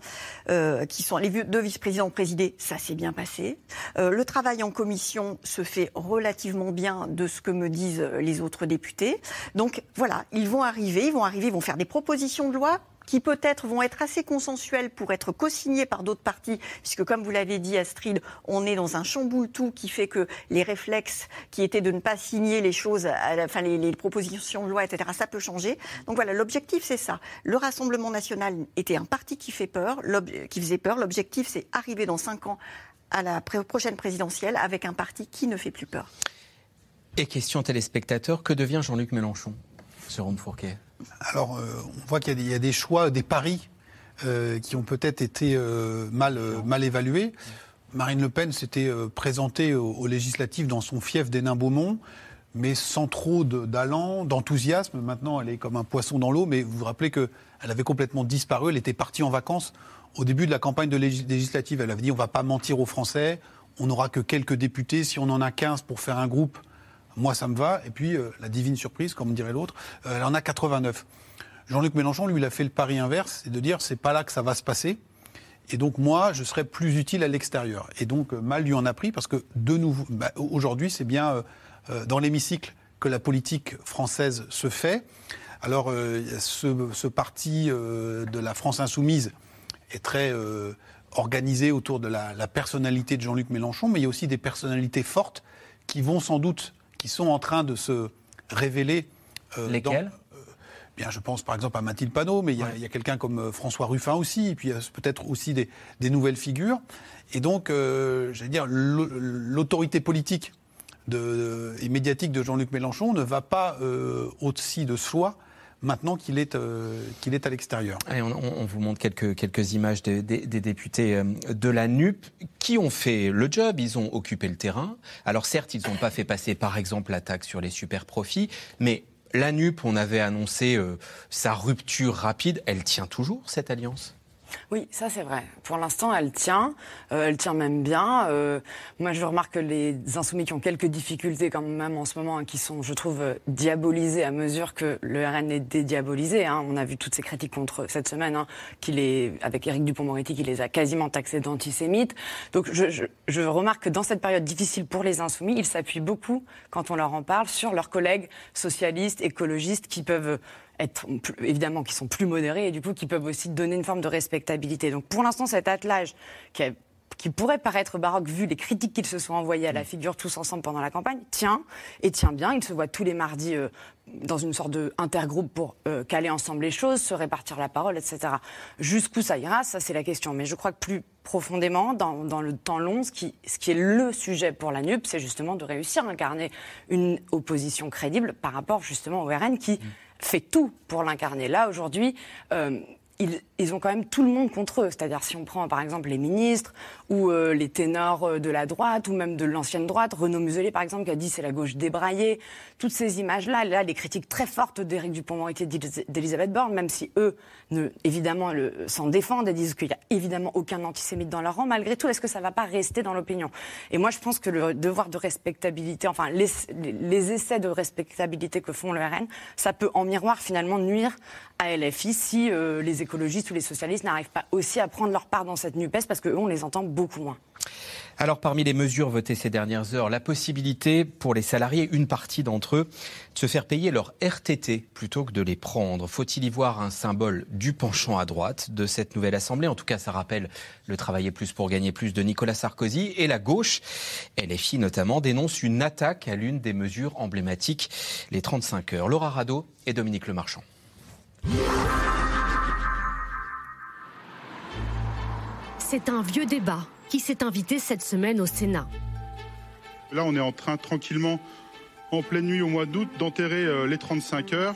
euh, qui sont les deux vice-présidents ont présidé, ça s'est bien passé. le travail en commission se fait relativement bien de ce que me disent les autres députés. Donc voilà, ils vont arriver, ils vont arriver, ils vont faire des propositions de loi qui peut-être vont être assez consensuelles pour être co-signées par d'autres partis, puisque comme vous l'avez dit Astrid, on est dans un chamboule-tout qui fait que les réflexes qui étaient de ne pas signer les choses, enfin les, propositions de loi, etc., ça peut changer. Donc voilà, l'objectif c'est ça. Le Rassemblement national était un parti qui fait peur, qui faisait peur. L'objectif c'est arriver dans cinq ans à la prochaine présidentielle avec un parti qui ne fait plus peur. Et question téléspectateur, que devient Jean-Luc Mélenchon, Jérôme Fourquet? Alors, euh, on voit qu'il y, a des choix, des paris euh, qui ont peut-être été euh, mal, mal évalués. Marine Le Pen s'était présentée aux, législatives dans son fief d'Hénin-Beaumont, mais sans trop d'allant, d'enthousiasme. Maintenant, elle est comme un poisson dans l'eau, mais vous vous rappelez qu'elle avait complètement disparu. Elle était partie en vacances au début de la campagne de législative. Elle avait dit on ne va pas mentir aux Français, on n'aura que quelques députés. Si on en a 15 pour faire un groupe, moi, ça me va. Et puis, euh, la divine surprise, comme dirait l'autre, euh, elle en a 89. Jean-Luc Mélenchon, lui, il a fait le pari inverse, c'est de dire c'est pas là que ça va se passer. Et donc, moi, je serais plus utile à l'extérieur. Et donc, euh, mal lui en a pris parce que, de nouveau, bah, aujourd'hui, c'est bien dans l'hémicycle que la politique française se fait. Alors, ce, parti de la France insoumise est très organisé autour de la, personnalité de Jean-Luc Mélenchon, mais il y a aussi des personnalités fortes qui vont sans doute, qui sont en train de se révéler. Lesquelles Bien, je pense par exemple à Mathilde Panot, mais il y a, quelqu'un comme euh, François Ruffin aussi, et puis il y a peut-être aussi des, nouvelles figures. Et donc, euh, j'allais dire, l'autorité politique de, et médiatique de Jean-Luc Mélenchon ne va pas euh, aussi de soi maintenant qu'il est, qu'il est à l'extérieur. On, vous montre quelques, quelques images des, députés de la NUP qui ont fait le job, ils ont occupé le terrain. Alors certes, ils n'ont pas fait passer par exemple la taxe sur les super profits, mais la NUP, on avait annoncé euh, sa rupture rapide. Elle tient toujours, cette alliance? Oui, ça c'est vrai. Pour l'instant, elle tient. Euh, elle tient même bien. Euh, moi, je remarque que les insoumis qui ont quelques difficultés quand même en ce moment, hein, qui sont, je trouve, diabolisés à mesure que le RN est dédiabolisé. Hein. On a vu toutes ces critiques contre cette semaine, hein, avec Éric Dupont-Moretti, qui les a quasiment taxés d'antisémites. Donc, je, je, remarque que dans cette période difficile pour les insoumis, ils s'appuient beaucoup, quand on leur en parle, sur leurs collègues socialistes, écologistes, qui peuvent être, évidemment, qui sont plus modérés et du coup qui peuvent aussi donner une forme de respectabilité. Donc pour l'instant, cet attelage qui, qui pourrait paraître baroque vu les critiques qu'ils se sont envoyées à la mm. figure tous ensemble pendant la campagne, tient et tient bien. Ils se voient tous les mardis euh, dans une sorte d'intergroupe pour euh, caler ensemble les choses, se répartir la parole, etc. Jusqu'où ça ira, ça c'est la question. Mais je crois que plus profondément, dans, dans le temps long, ce qui, ce qui, est le sujet pour la NUP, c'est justement de réussir à incarner une opposition crédible par rapport justement au RN qui... Mm fait tout pour l'incarner. Là, aujourd'hui, euh, ils, ont quand même tout le monde contre eux. C'est-à-dire, si on prend par exemple les ministres ou euh, les ténors euh, de la droite ou même de l'ancienne droite, Renaud Muselier par exemple qui a dit c'est la gauche débraillée, toutes ces images-là, là, les critiques très fortes d'Éric Dupond-Moretti et d'Elisabeth Borne, même si eux, ne, évidemment, s'en défendent et disent qu'il n'y a évidemment aucun antisémite dans leur rang, malgré tout, est-ce que ça ne va pas rester dans l'opinion? Et moi, je pense que le devoir de respectabilité, enfin, les, essais de respectabilité que font le RN, ça peut en miroir finalement nuire à LFI si euh, les écologistes ou les socialistes n'arrivent pas aussi à prendre leur part dans cette NUPES parce qu'eux, on les entend beaucoup moins. Alors, parmi les mesures votées ces dernières heures, la possibilité pour les salariés, une partie d'entre eux, de se faire payer leur RTT plutôt que de les prendre. Faut-il y voir un symbole du penchant à droite de cette nouvelle Assemblée? En tout cas, ça rappelle le travailler plus pour gagner plus de Nicolas Sarkozy. Et la gauche, LFI notamment, dénonce une attaque à l'une des mesures emblématiques, les 35 heures. Laura Rado et Dominique Lemarchand. C'est un vieux débat qui s'est invité cette semaine au Sénat. Là, on est en train tranquillement, en pleine nuit au mois d'août, d'enterrer euh, les 35 heures.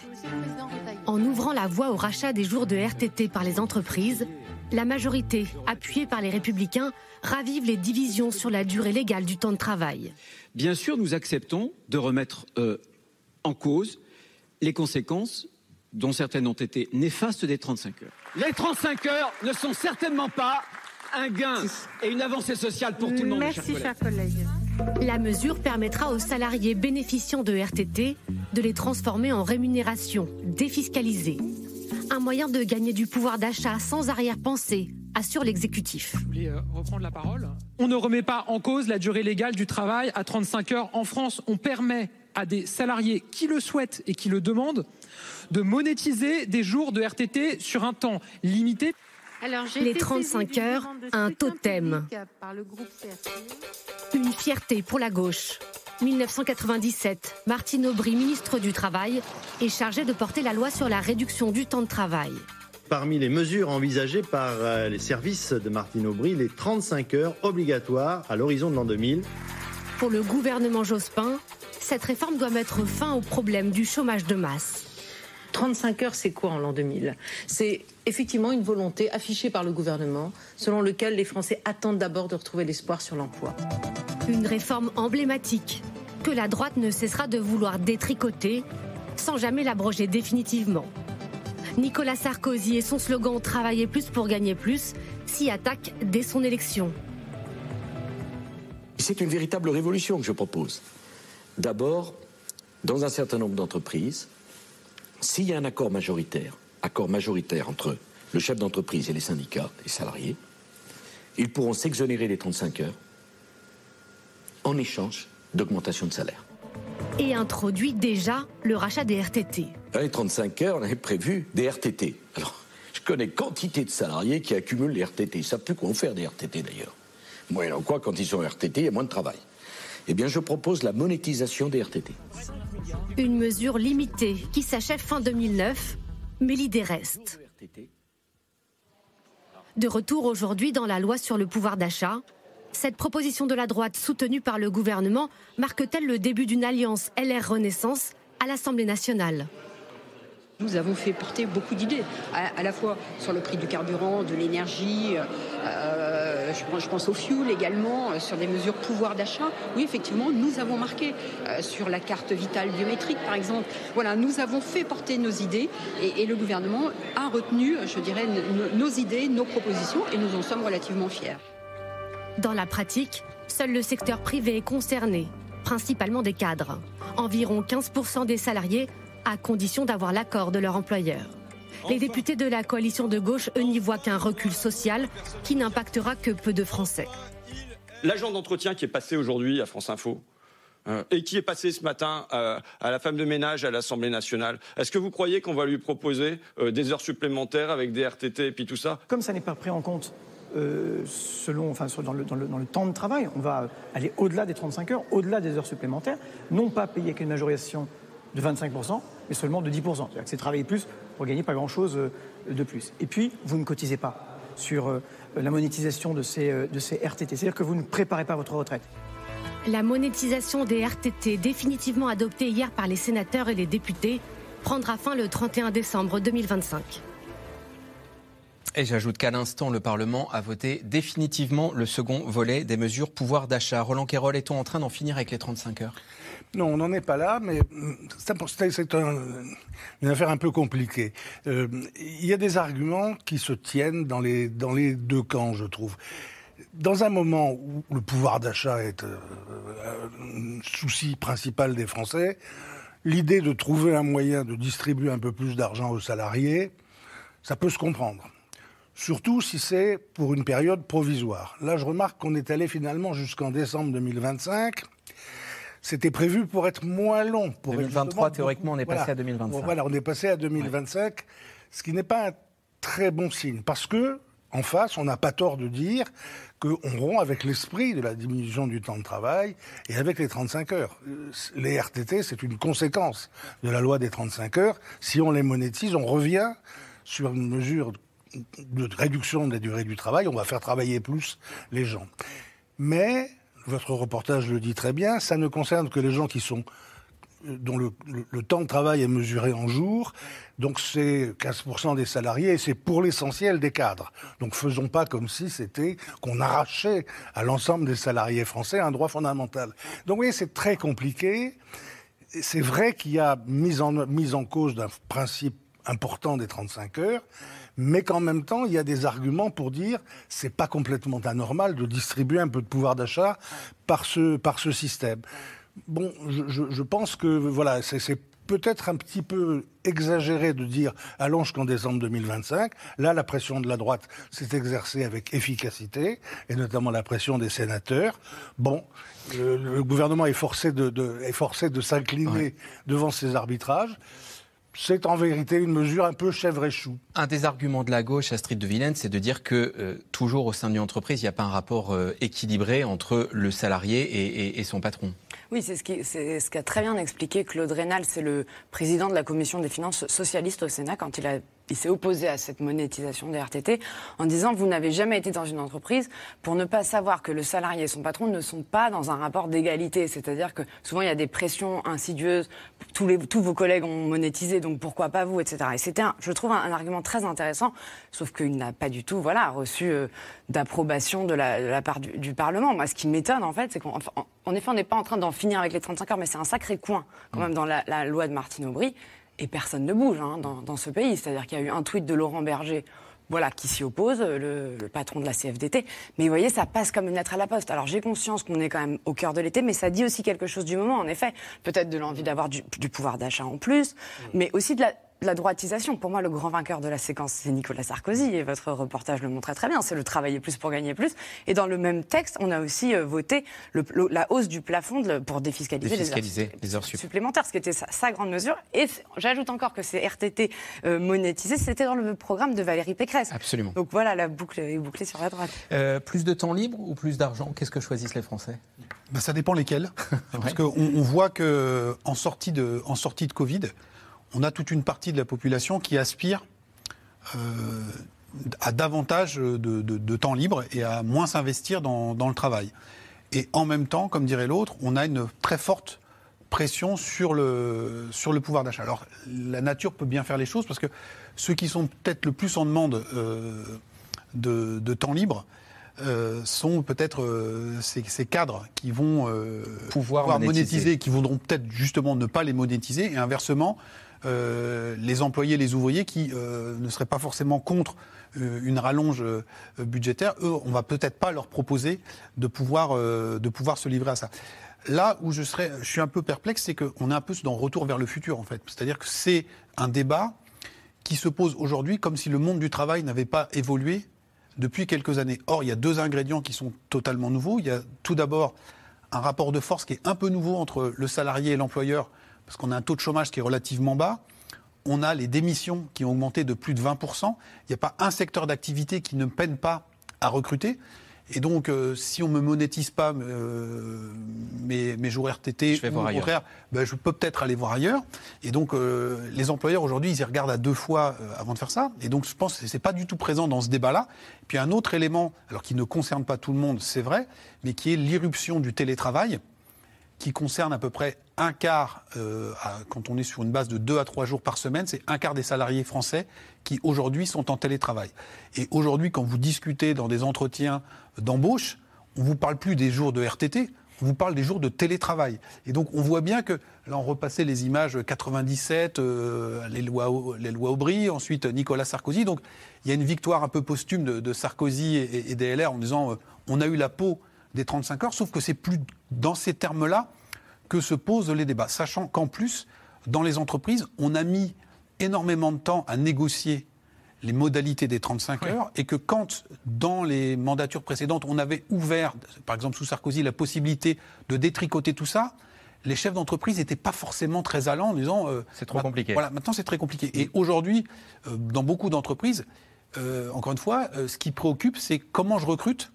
En ouvrant la voie au rachat des jours de RTT par les entreprises, la majorité, appuyée par les républicains, ravive les divisions sur la durée légale du temps de travail. Bien sûr, nous acceptons de remettre euh, en cause les conséquences dont certaines ont été néfastes des 35 heures. Les 35 heures ne sont certainement pas un gain et une avancée sociale pour tout le monde. Merci, chers collègues. La mesure permettra aux salariés bénéficiant de RTT de les transformer en rémunération défiscalisée. Un moyen de gagner du pouvoir d'achat sans arrière-pensée, assure l'exécutif. Euh, reprendre la parole. On ne remet pas en cause la durée légale du travail à 35 heures en France. On permet à des salariés qui le souhaitent et qui le demandent de monétiser des jours de RTT sur un temps limité. Les 35 heures, un totem. Une fierté pour la gauche. 1997, Martine Aubry, ministre du Travail, est chargée de porter la loi sur la réduction du temps de travail. Parmi les mesures envisagées par euh, les services de Martine Aubry, les 35 heures obligatoires à l'horizon de l'an 2000. Pour le gouvernement Jospin, cette réforme doit mettre fin au problème du chômage de masse. 35 heures, c'est quoi en l'an 2000 C'est effectivement une volonté affichée par le gouvernement selon lequel les Français attendent d'abord de retrouver l'espoir sur l'emploi. Une réforme emblématique que la droite ne cessera de vouloir détricoter sans jamais l'abroger définitivement. Nicolas Sarkozy et son slogan Travailler plus pour gagner plus s'y attaquent dès son élection. C'est une véritable révolution que je propose. D'abord, dans un certain nombre d'entreprises, s'il y a un accord majoritaire, accord majoritaire entre le chef d'entreprise et les syndicats, les salariés, ils pourront s'exonérer les 35 heures en échange d'augmentation de salaire. et introduit déjà le rachat des RTT. Dans les 35 heures, on avait prévu des RTT. Alors, je connais quantité de salariés qui accumulent les RTT. Ils ne savent plus quoi en faire des RTT d'ailleurs. Moyennant quoi, quand ils sont RTT, il y a moins de travail. Eh bien, je propose la monétisation des RTT. Une mesure limitée qui s'achève fin 2009, mais l'idée reste. De retour aujourd'hui dans la loi sur le pouvoir d'achat, cette proposition de la droite soutenue par le gouvernement marque-t-elle le début d'une alliance LR Renaissance à l'Assemblée nationale? Nous avons fait porter beaucoup d'idées, à, la fois sur le prix du carburant, de l'énergie, euh, je, pense au fuel également, euh, sur des mesures pouvoir d'achat. Oui, effectivement, nous avons marqué euh, sur la carte vitale biométrique, par exemple. Voilà, nous avons fait porter nos idées et, le gouvernement a retenu, je dirais, nos idées, nos propositions et nous en sommes relativement fiers. Dans la pratique, seul le secteur privé est concerné, principalement des cadres. Environ 15% des salariés à condition d'avoir l'accord de leur employeur. Les députés de la coalition de gauche, eux, n'y voient qu'un recul social qui n'impactera que peu de Français. L'agent d'entretien qui est passé aujourd'hui à France Info, euh, et qui est passé ce matin euh, à, la femme de ménage à l'Assemblée nationale. Est-ce que vous croyez qu'on va lui proposer euh, des heures supplémentaires avec des RTT et puis tout ça? Comme ça n'est pas pris en compte selon, enfin, dans, le, dans, le, temps de travail, on va aller au-delà des 35 heures, au-delà des heures supplémentaires, non pas payer qu'une majoration de 25%, mais seulement de 10%. C'est-à-dire que c'est travailler plus pour gagner pas grand-chose euh, de plus. Et puis, vous ne cotisez pas sur euh, la monétisation de ces, euh, de ces RTT. C'est-à-dire que vous ne préparez pas votre retraite. La monétisation des RTT, définitivement adoptée hier par les sénateurs et les députés, prendra fin le 31 décembre 2025. Et j'ajoute qu'à l'instant, le Parlement a voté définitivement le second volet des mesures pouvoir d'achat. Roland Quérol, est-on en train d'en finir avec les 35 heures? Non, on n'en est pas là, mais c'est une affaire un peu compliquée. Euh, il y a des arguments qui se tiennent dans les, deux camps, je trouve. Dans un moment où le pouvoir d'achat est euh, un souci principal des Français, l'idée de trouver un moyen de distribuer un peu plus d'argent aux salariés, ça peut se comprendre. Surtout si c'est pour une période provisoire. Là, je remarque qu'on est allé finalement jusqu'en décembre 2025 c'était prévu pour être moins long. Pour 2023, théoriquement, on est passé à 2025. Voilà, on est passé à 2025, ce qui n'est pas un très bon signe. Parce que, en face, on n'a pas tort de dire qu'on rompt avec l'esprit de la diminution du temps de travail et avec les 35 heures. Les RTT, c'est une conséquence de la loi des 35 heures. Si on les monétise, on revient sur une mesure de réduction de la durée du travail, on va faire travailler plus les gens. Mais votre reportage le dit très bien, ça ne concerne que les gens qui sont euh, dont le, temps de travail est mesuré en jours. Donc c'est 15% des salariés et c'est pour l'essentiel des cadres. Donc faisons pas comme si c'était qu'on arrachait à l'ensemble des salariés français un droit fondamental. Donc vous voyez, c'est très compliqué. C'est vrai qu'il y a mise en, mise en cause d'un principe important des 35 heures, mais qu'en même temps, il y a des arguments pour dire c'est pas complètement anormal de distribuer un peu de pouvoir d'achat par ce, par ce système. Bon, je, je pense que voilà, c'est peut-être un petit peu exagéré de dire allons jusqu'en décembre 2025. Là, la pression de la droite s'est exercée avec efficacité, et notamment la pression des sénateurs. Bon, le, gouvernement est forcé de, de est forcé de s'incliner devant ces arbitrages c'est en vérité une mesure un peu chèvre et chou. Un des arguments de la gauche, Astrid de Villene, c'est de dire que euh, toujours au sein d'une entreprise, il n'y a pas un rapport euh, équilibré entre le salarié et, son patron. Oui, c'est ce, ce qu'a très bien expliqué Claude Rénal, c'est le président de la commission des finances socialistes au Sénat quand il a il s'est opposé à cette monétisation des RTT en disant vous n'avez jamais été dans une entreprise pour ne pas savoir que le salarié et son patron ne sont pas dans un rapport d'égalité. C'est-à-dire que souvent il y a des pressions insidieuses. Tous, les, tous vos collègues ont monétisé, donc pourquoi pas vous, etc. Et c'était, je trouve, un, argument très intéressant, sauf qu'il n'a pas du tout, voilà, reçu euh, d'approbation de la, part du, Parlement. Moi, ce qui m'étonne, en fait, c'est qu'en en effet, on n'est pas en train d'en finir avec les 35 heures, mais c'est un sacré coin quand même dans la, la loi de Martine Aubry. Et personne ne bouge hein, dans, ce pays. C'est-à-dire qu'il y a eu un tweet de Laurent Berger voilà, qui s'y oppose, le, patron de la CFDT. Mais vous voyez, ça passe comme une lettre à la poste. Alors j'ai conscience qu'on est quand même au cœur de l'été, mais ça dit aussi quelque chose du moment, en effet. Peut-être de l'envie d'avoir du, pouvoir d'achat en plus, mais aussi de la, la droitisation. Pour moi, le grand vainqueur de la séquence, c'est Nicolas Sarkozy, et votre reportage le montrait très bien. C'est le travailler plus pour gagner plus. Et dans le même texte, on a aussi euh, voté la hausse du plafond pour défiscaliser, les, heures, supplémentaires, ce qui était sa, grande mesure. Et j'ajoute encore que ces RTT euh, monétisés, c'était dans le programme de Valérie Pécresse. Absolument. Donc voilà, la boucle est bouclée sur la droite. Euh, plus de temps libre ou plus d'argent? Qu'est-ce que choisissent les Français? Ben, Ça dépend lesquels. Parce qu'on on voit qu'en sortie, de, en sortie de Covid, on a toute une partie de la population qui aspire euh, à davantage de, temps libre et à moins s'investir dans, le travail. Et en même temps, comme dirait l'autre, on a une très forte pression sur le, sur le pouvoir d'achat. Alors, la nature peut bien faire les choses parce que ceux qui sont peut-être le plus en demande euh, de, temps libre, euh, sont peut-être ces, cadres qui vont pouvoir, monétiser, qui voudront peut-être justement ne pas les monétiser, et inversement, euh, les employés, les ouvriers qui euh, ne seraient pas forcément contre euh, une rallonge budgétaire, eux, on va peut-être pas leur proposer de pouvoir, de pouvoir se livrer à ça. Là où je, serais, je suis un peu perplexe, c'est qu'on est un peu dans retour vers le futur, en fait. C'est-à-dire que c'est un débat qui se pose aujourd'hui comme si le monde du travail n'avait pas évolué depuis quelques années. Or, il y a deux ingrédients qui sont totalement nouveaux. Il y a tout d'abord un rapport de force qui est un peu nouveau entre le salarié et l'employeur parce qu'on a un taux de chômage qui est relativement bas. On a les démissions qui ont augmenté de plus de 20%. Il n'y a pas un secteur d'activité qui ne peine pas à recruter. Et donc, euh, si on ne me monétise pas euh, mes, mes, jours RTT, je au contraire, ben, je peux peut-être aller voir ailleurs. Et donc, euh, les employeurs aujourd'hui, ils y regardent à deux fois avant de faire ça. Et donc, je pense que ce n'est pas du tout présent dans ce débat-là. Puis un autre élément, alors qui ne concerne pas tout le monde, c'est vrai, mais qui est l'irruption du télétravail qui concerne à peu près un quart, euh, quand on est sur une base de deux à trois jours par semaine, c'est un quart des salariés français qui aujourd'hui sont en télétravail. Et aujourd'hui, quand vous discutez dans des entretiens d'embauche, on ne vous parle plus des jours de RTT, on vous parle des jours de télétravail. Et donc on voit bien que, là on repassait les images 97, euh, les, lois, Aubry, ensuite Nicolas Sarkozy. Donc il y a une victoire un peu posthume de, Sarkozy et, des LR en disant euh, on a eu la peau des 35 heures, sauf que c'est plus dans ces termes-là que se posent les débats, sachant qu'en plus, dans les entreprises, on a mis énormément de temps à négocier les modalités des 35 heures et que quand, dans les mandatures précédentes, on avait ouvert, par exemple sous Sarkozy, la possibilité de détricoter tout ça, les chefs d'entreprise n'étaient pas forcément très allants en disant... Euh, c'est trop compliqué. Voilà, maintenant c'est très compliqué. Et aujourd'hui, euh, dans beaucoup d'entreprises, euh, encore une fois, ce qui préoccupe, c'est comment je recrute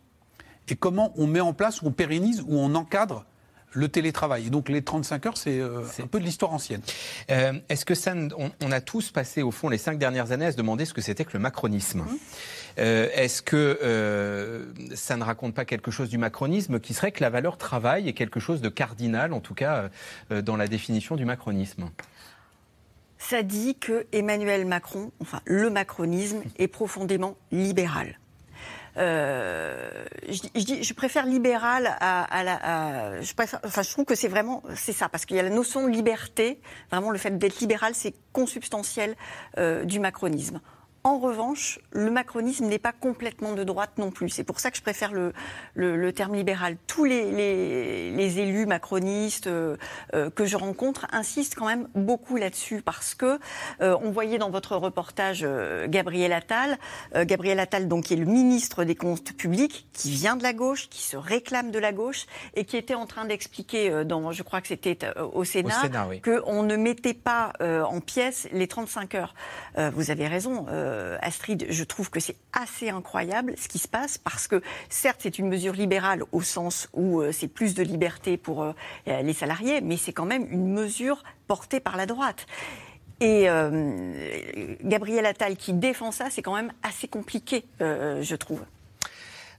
et comment on met en place, ou on pérennise, ou on encadre le télétravail. Et donc les 35 heures, c'est euh, un peu de l'histoire ancienne. Euh, est-ce que ça, on, a tous passé au fond les cinq dernières années à se demander ce que c'était que le macronisme mmh. euh, Est-ce que ça ne raconte pas quelque chose du macronisme qui serait que la valeur travail est quelque chose de cardinal, en tout cas dans la définition du macronisme? Ça dit que Emmanuel Macron, enfin le macronisme, est profondément libéral. Euh, je, je, préfère libéral à, la. je, enfin, je trouve que c'est vraiment c'est ça parce qu'il y a la notion de liberté. Vraiment, le fait d'être libéral, c'est consubstantiel euh, du macronisme. En revanche, le macronisme n'est pas complètement de droite non plus. C'est pour ça que je préfère le, le, terme libéral. Tous les, les, les élus macronistes euh, euh, que je rencontre insistent quand même beaucoup là-dessus parce que euh, on voyait dans votre reportage Gabriel Attal, Gabriel Attal donc qui est le ministre des comptes publics, qui vient de la gauche, qui se réclame de la gauche et qui était en train d'expliquer dans, je crois que c'était au Sénat, qu'on ne mettait pas en pièces les 35 heures. vous avez raison. Euh, Astrid, je trouve que c'est assez incroyable ce qui se passe parce que certes c'est une mesure libérale au sens où euh, c'est plus de liberté pour euh, les salariés, mais c'est quand même une mesure portée par la droite. Et Gabriel Attal qui défend ça, c'est quand même assez compliqué, je trouve.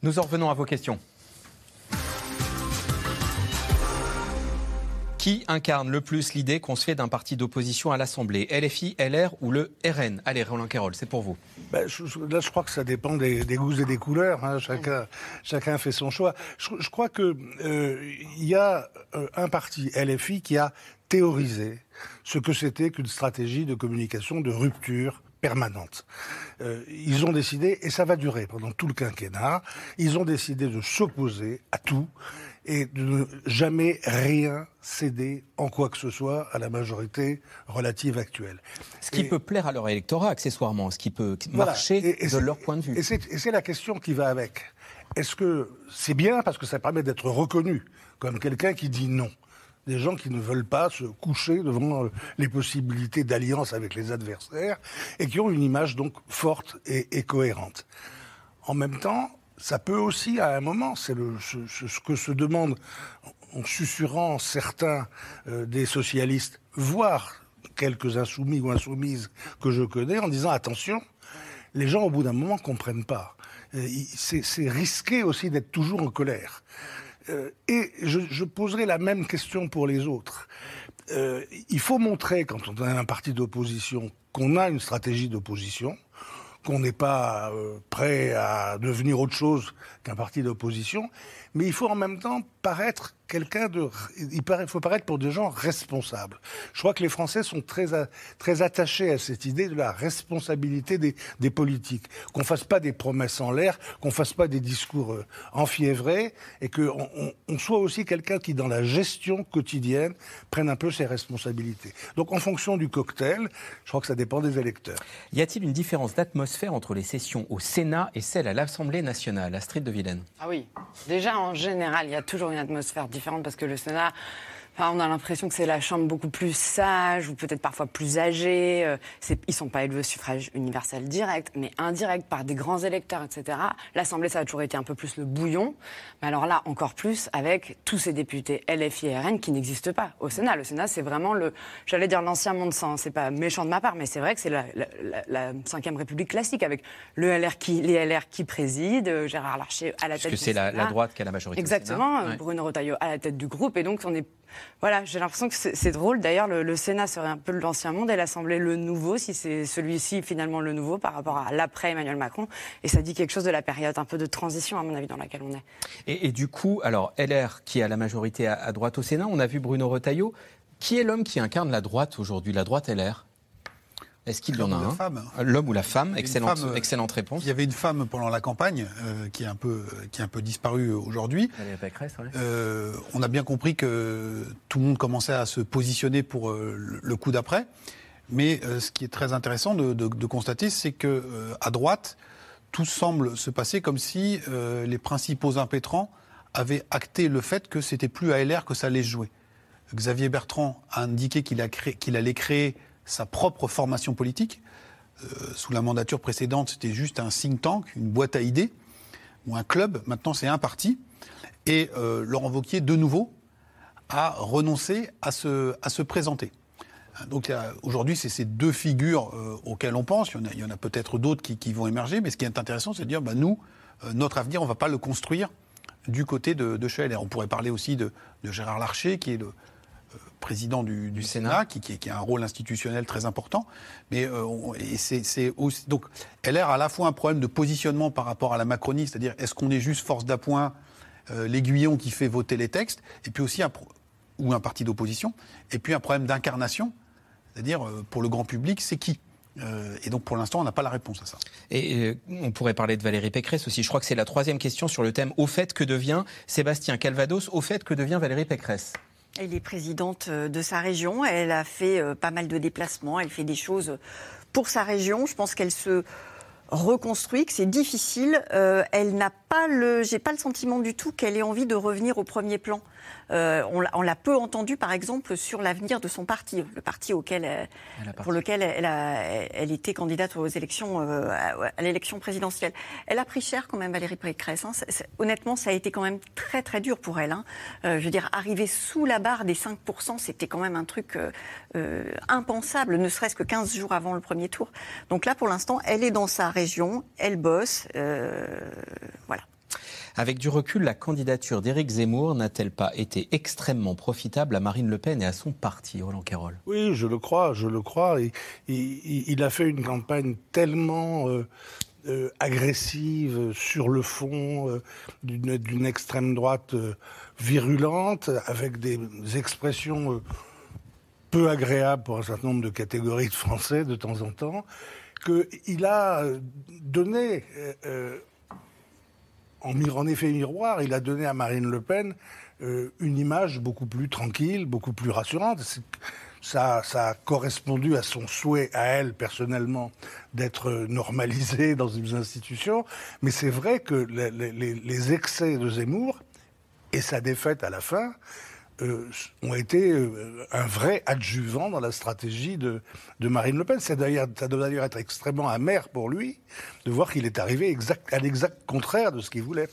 Nous en revenons à vos questions. Qui incarne le plus l'idée qu'on se fait d'un parti d'opposition à l'Assemblée? LFI, LR ou le RN Allez, Roland Carroll, c'est pour vous. Ben, là, je crois que ça dépend des, goûts et des couleurs. Hein. Chacun, chacun fait son choix. Je, crois qu'il euh, y a euh, un parti, LFI, qui a théorisé ce que c'était qu'une stratégie de communication de rupture permanente. Euh, ils ont décidé, et ça va durer pendant tout le quinquennat, ils ont décidé de s'opposer à tout et de ne jamais rien céder en quoi que ce soit à la majorité relative actuelle. Ce qui peut plaire à leur électorat accessoirement, ce qui peut marcher de leur point de vue. Et c'est la question qui va avec. Est-ce que c'est bien parce que ça permet d'être reconnu comme quelqu'un qui dit non? Des gens qui ne veulent pas se coucher devant euh, les possibilités d'alliance avec les adversaires et qui ont une image donc forte et, cohérente. En même temps, ça peut aussi, à un moment, c'est ce, que se demandent en susurrant certains euh, des socialistes, voire quelques insoumis ou insoumises que je connais, en disant attention, les gens au bout d'un moment comprennent pas. Euh, c'est risqué aussi d'être toujours en colère. Euh, et je, poserai la même question pour les autres. Il faut montrer, quand on est un parti d'opposition, qu'on a une stratégie d'opposition, qu'on n'est pas prêt à devenir autre chose qu'un parti d'opposition, mais il faut en même temps paraître quelqu'un de. Il faut paraître pour des gens responsables. Je crois que les Français sont très, très attachés à cette idée de la responsabilité des, politiques. Qu'on fasse pas des promesses en l'air, qu'on fasse pas des discours euh, enfiévrés, et qu'on on, soit aussi quelqu'un qui, dans la gestion quotidienne, prenne un peu ses responsabilités. Donc, en fonction du cocktail, je crois que ça dépend des électeurs. Y a-t-il une différence d'atmosphère entre les sessions au Sénat et celles à l'Assemblée nationale? Astrid de Ah oui. Déjà, en général, il y a toujours une atmosphère différente parce que le Sénat on a l'impression que c'est la chambre beaucoup plus sage ou peut-être parfois plus âgée. Euh, ils sont pas élevés au suffrage universel direct, mais indirect par des grands électeurs, etc. L'Assemblée, ça a toujours été un peu plus le bouillon. Mais alors là, encore plus avec tous ces députés LFI et RN qui n'existent pas au Sénat. Le Sénat, c'est vraiment le, j'allais dire l'ancien monde sans. C'est pas méchant de ma part, mais c'est vrai que c'est la, la, République classique avec le LR qui, les LR qui président, euh, Gérard Larcher à la tête. Parce que c'est la, droite qui a la majorité. Exactement. Bruno Retailleau à la tête du groupe, et donc on est voilà, j'ai l'impression que c'est drôle. D'ailleurs, le, Sénat serait un peu l'ancien monde et l'Assemblée le nouveau, si c'est celui-ci finalement le nouveau par rapport à l'après Emmanuel Macron. Et ça dit quelque chose de la période un peu de transition, à mon avis, dans laquelle on est. Et, du coup, alors, LR, qui a la majorité à, droite au Sénat, on a vu Bruno Retailleau. Qui est l'homme qui incarne la droite aujourd'hui, la droite LR est-ce qu'il y en a un L'homme ou la femme excellente, euh, excellente réponse. Il y avait une femme pendant la campagne euh, qui, est un peu, qui est un peu disparue aujourd'hui. Euh, on a bien compris que tout le monde commençait à se positionner pour le, coup d'après. Mais ce qui est très intéressant de, constater, c'est que à droite, tout semble se passer comme si les principaux impétrants avaient acté le fait que c'était plus à LR que ça allait jouer. Xavier Bertrand a indiqué qu'il allait créer sa propre formation politique. Euh, sous la mandature précédente, c'était juste un think tank, une boîte à idées, ou un club. Maintenant, c'est un parti. Et euh, Laurent Wauquiez, de nouveau, a renoncé à se, à se présenter. Donc aujourd'hui, c'est ces deux figures euh, auxquelles on pense. Il y en a, peut-être d'autres qui, vont émerger, mais ce qui est intéressant, c'est de dire, bah, nous, notre avenir, on ne va pas le construire du côté de, de On pourrait parler aussi de Gérard Larcher, qui est le, président du, Sénat, qui, qui, a un rôle institutionnel très important. Mais euh, c'est aussi donc LR a à la fois un problème de positionnement par rapport à la Macronie, c'est-à-dire est-ce qu'on est juste force d'appoint, euh, l'aiguillon qui fait voter les textes, et puis aussi un, ou un parti d'opposition, et puis un problème d'incarnation, c'est-à-dire euh, pour le grand public, c'est qui et donc pour l'instant, on n'a pas la réponse à ça. Et on pourrait parler de Valérie Pécresse aussi. Je crois que c'est la troisième question sur le thème au fait que devient Sébastien Calvados, au fait que devient Valérie Pécresse? Elle est présidente euh, de sa région. Elle a fait euh, pas mal de déplacements. Elle fait des choses pour sa région. Je pense qu'elle se reconstruit, que c'est difficile. Euh, elle n'a pas le, j'ai pas le sentiment du tout qu'elle ait envie de revenir au premier plan. Euh, on l'a peu entendu, par exemple, sur l'avenir de son parti, le parti auquel pour lequel elle, a, elle, était candidate aux élections, euh, à, l'élection présidentielle. Elle a pris cher quand même, Valérie Pécresse. Hein. honnêtement, ça a été quand même très très dur pour elle. Hein. Euh, je veux dire, arriver sous la barre des 5%, c'était quand même un truc impensable, ne serait-ce que 15 jours avant le premier tour. Donc là, pour l'instant, elle est dans sa région, elle bosse, voilà. Avec du recul, la candidature d'Éric Zemmour n'a-t-elle pas été extrêmement profitable à Marine Le Pen et à son parti, Roland Carroll? Oui, je le crois, je le crois. Il a fait une campagne tellement euh, euh, agressive sur le fond, euh, d'une extrême droite virulente, avec des expressions peu agréables pour un certain nombre de catégories de Français de temps en temps, qu'il a donné, en, en, effet miroir, il a donné à Marine Le Pen une image beaucoup plus tranquille, beaucoup plus rassurante. Ça, ça, a correspondu à son souhait, à elle personnellement, d'être normalisée dans une institution. Mais c'est vrai que les, excès de Zemmour et sa défaite à la fin euh, ont été euh, un vrai adjuvant dans la stratégie de, Marine Le Pen. Ça doit d'ailleurs être extrêmement amer pour lui de voir qu'il est arrivé exact, à l'exact contraire de ce qu'il voulait.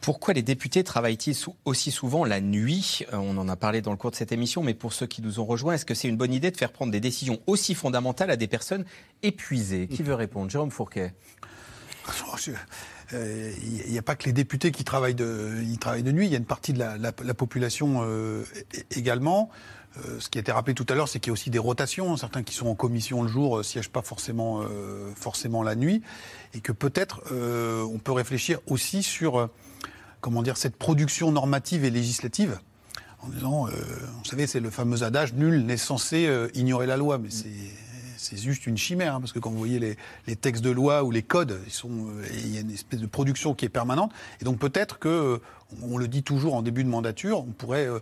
Pourquoi les députés travaillent-ils aussi souvent la nuit? Euh, On en a parlé dans le cours de cette émission, mais pour ceux qui nous ont rejoints, est-ce que c'est une bonne idée de faire prendre des décisions aussi fondamentales à des personnes épuisées? Qui veut répondre? Jérôme Fourquet il euh, n'y a pas que les députés qui travaillent de, travaillent de nuit, il y a une partie de la, la, la population euh, également. Euh, ce qui a été rappelé tout à l'heure, c'est qu'il y a aussi des rotations. Certains qui sont en commission le jour ne siègent pas forcément, forcément la nuit. Et que peut-être on peut réfléchir aussi sur comment dire, cette production normative et législative en disant, vous savez, c'est le fameux adage, nul n'est censé ignorer la loi, mais c'est c'est juste une chimère, hein, parce que quand vous voyez les, textes de loi ou les codes, euh, il y a une espèce de production qui est permanente. Et donc peut-être que, euh, on le dit toujours en début de mandature, on pourrait euh,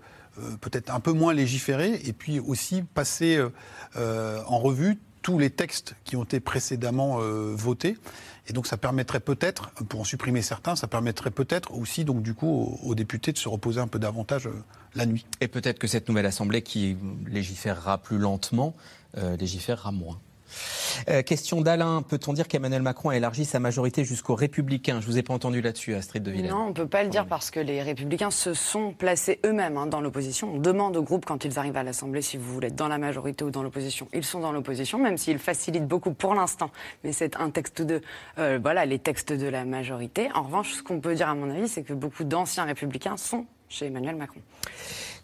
peut-être un peu moins légiférer et puis aussi passer en revue tous les textes qui ont été précédemment votés. Et donc ça permettrait peut-être, pour en supprimer certains, ça permettrait peut-être aussi donc du coup aux, députés de se reposer un peu davantage la nuit. Et peut-être que cette nouvelle assemblée qui légiférera plus lentement euh, légiférera moins. Euh, question d'Alain, peut-on dire qu'Emmanuel Macron a élargi sa majorité jusqu'aux Républicains? Je vous ai pas entendu là-dessus, Astrid de Villers. Non, on ne peut pas le dire parce que les Républicains se sont placés eux-mêmes hein, dans l'opposition. On demande au groupe quand ils arrivent à l'Assemblée si vous voulez être dans la majorité ou dans l'opposition. Ils sont dans l'opposition, même s'ils facilitent beaucoup pour l'instant. Mais c'est un texte de, euh, voilà, les textes de la majorité. En revanche, ce qu'on peut dire à mon avis, c'est que beaucoup d'anciens Républicains sont chez Emmanuel Macron.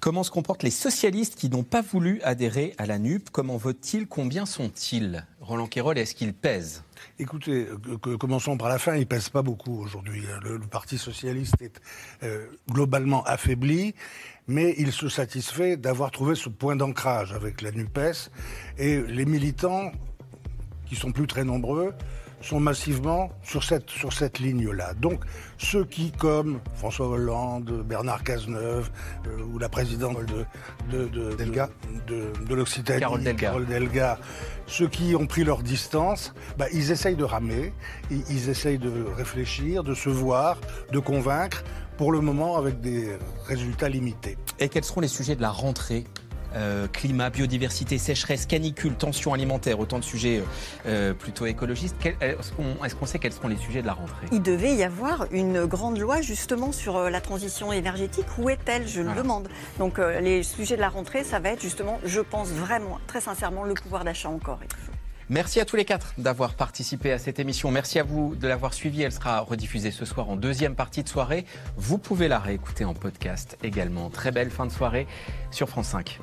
Comment se comportent les socialistes qui n'ont pas voulu adhérer à la NUP Comment votent-ils? Combien sont-ils? Roland Quérol, est-ce qu'ils pèsent? Écoutez, commençons par la fin, ils ne pèsent pas beaucoup aujourd'hui. Le, Parti socialiste est euh, globalement affaibli, mais il se satisfait d'avoir trouvé ce point d'ancrage avec la NUPES. Et les militants, qui sont plus très nombreux, sont massivement sur cette, sur cette ligne-là. Donc, ceux qui, comme François Hollande, Bernard Cazeneuve, euh, ou la présidente de, de, de, Delga. de, de l'Occitanie, Carole Delga. Delga, ceux qui ont pris leur distance, bah, ils essayent de ramer, ils, ils essayent de réfléchir, de se voir, de convaincre, pour le moment avec des résultats limités. Et quels seront les sujets de la rentrée euh, climat, biodiversité, sécheresse, canicule, tension alimentaire, autant de sujets euh, plutôt écologistes. Est-ce qu'on sait quels seront les sujets de la rentrée? Il devait y avoir une grande loi justement sur euh, la transition énergétique. Où est-elle? Je le demande. Donc les sujets de la rentrée, ça va être justement, je pense vraiment, très sincèrement, le pouvoir d'achat encore. Merci à tous les quatre d'avoir participé à cette émission. Merci à vous de l'avoir suivie. Elle sera rediffusée ce soir en deuxième partie de soirée. Vous pouvez la réécouter en podcast également. Très belle fin de soirée sur France 5.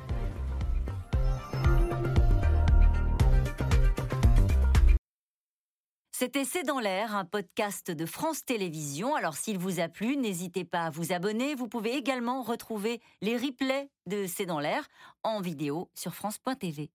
C'était C'est dans l'air, un podcast de France Télévisions. Alors s'il vous a plu, n'hésitez pas à vous abonner. Vous pouvez également retrouver les replays de C'est dans l'air en vidéo sur France.tv.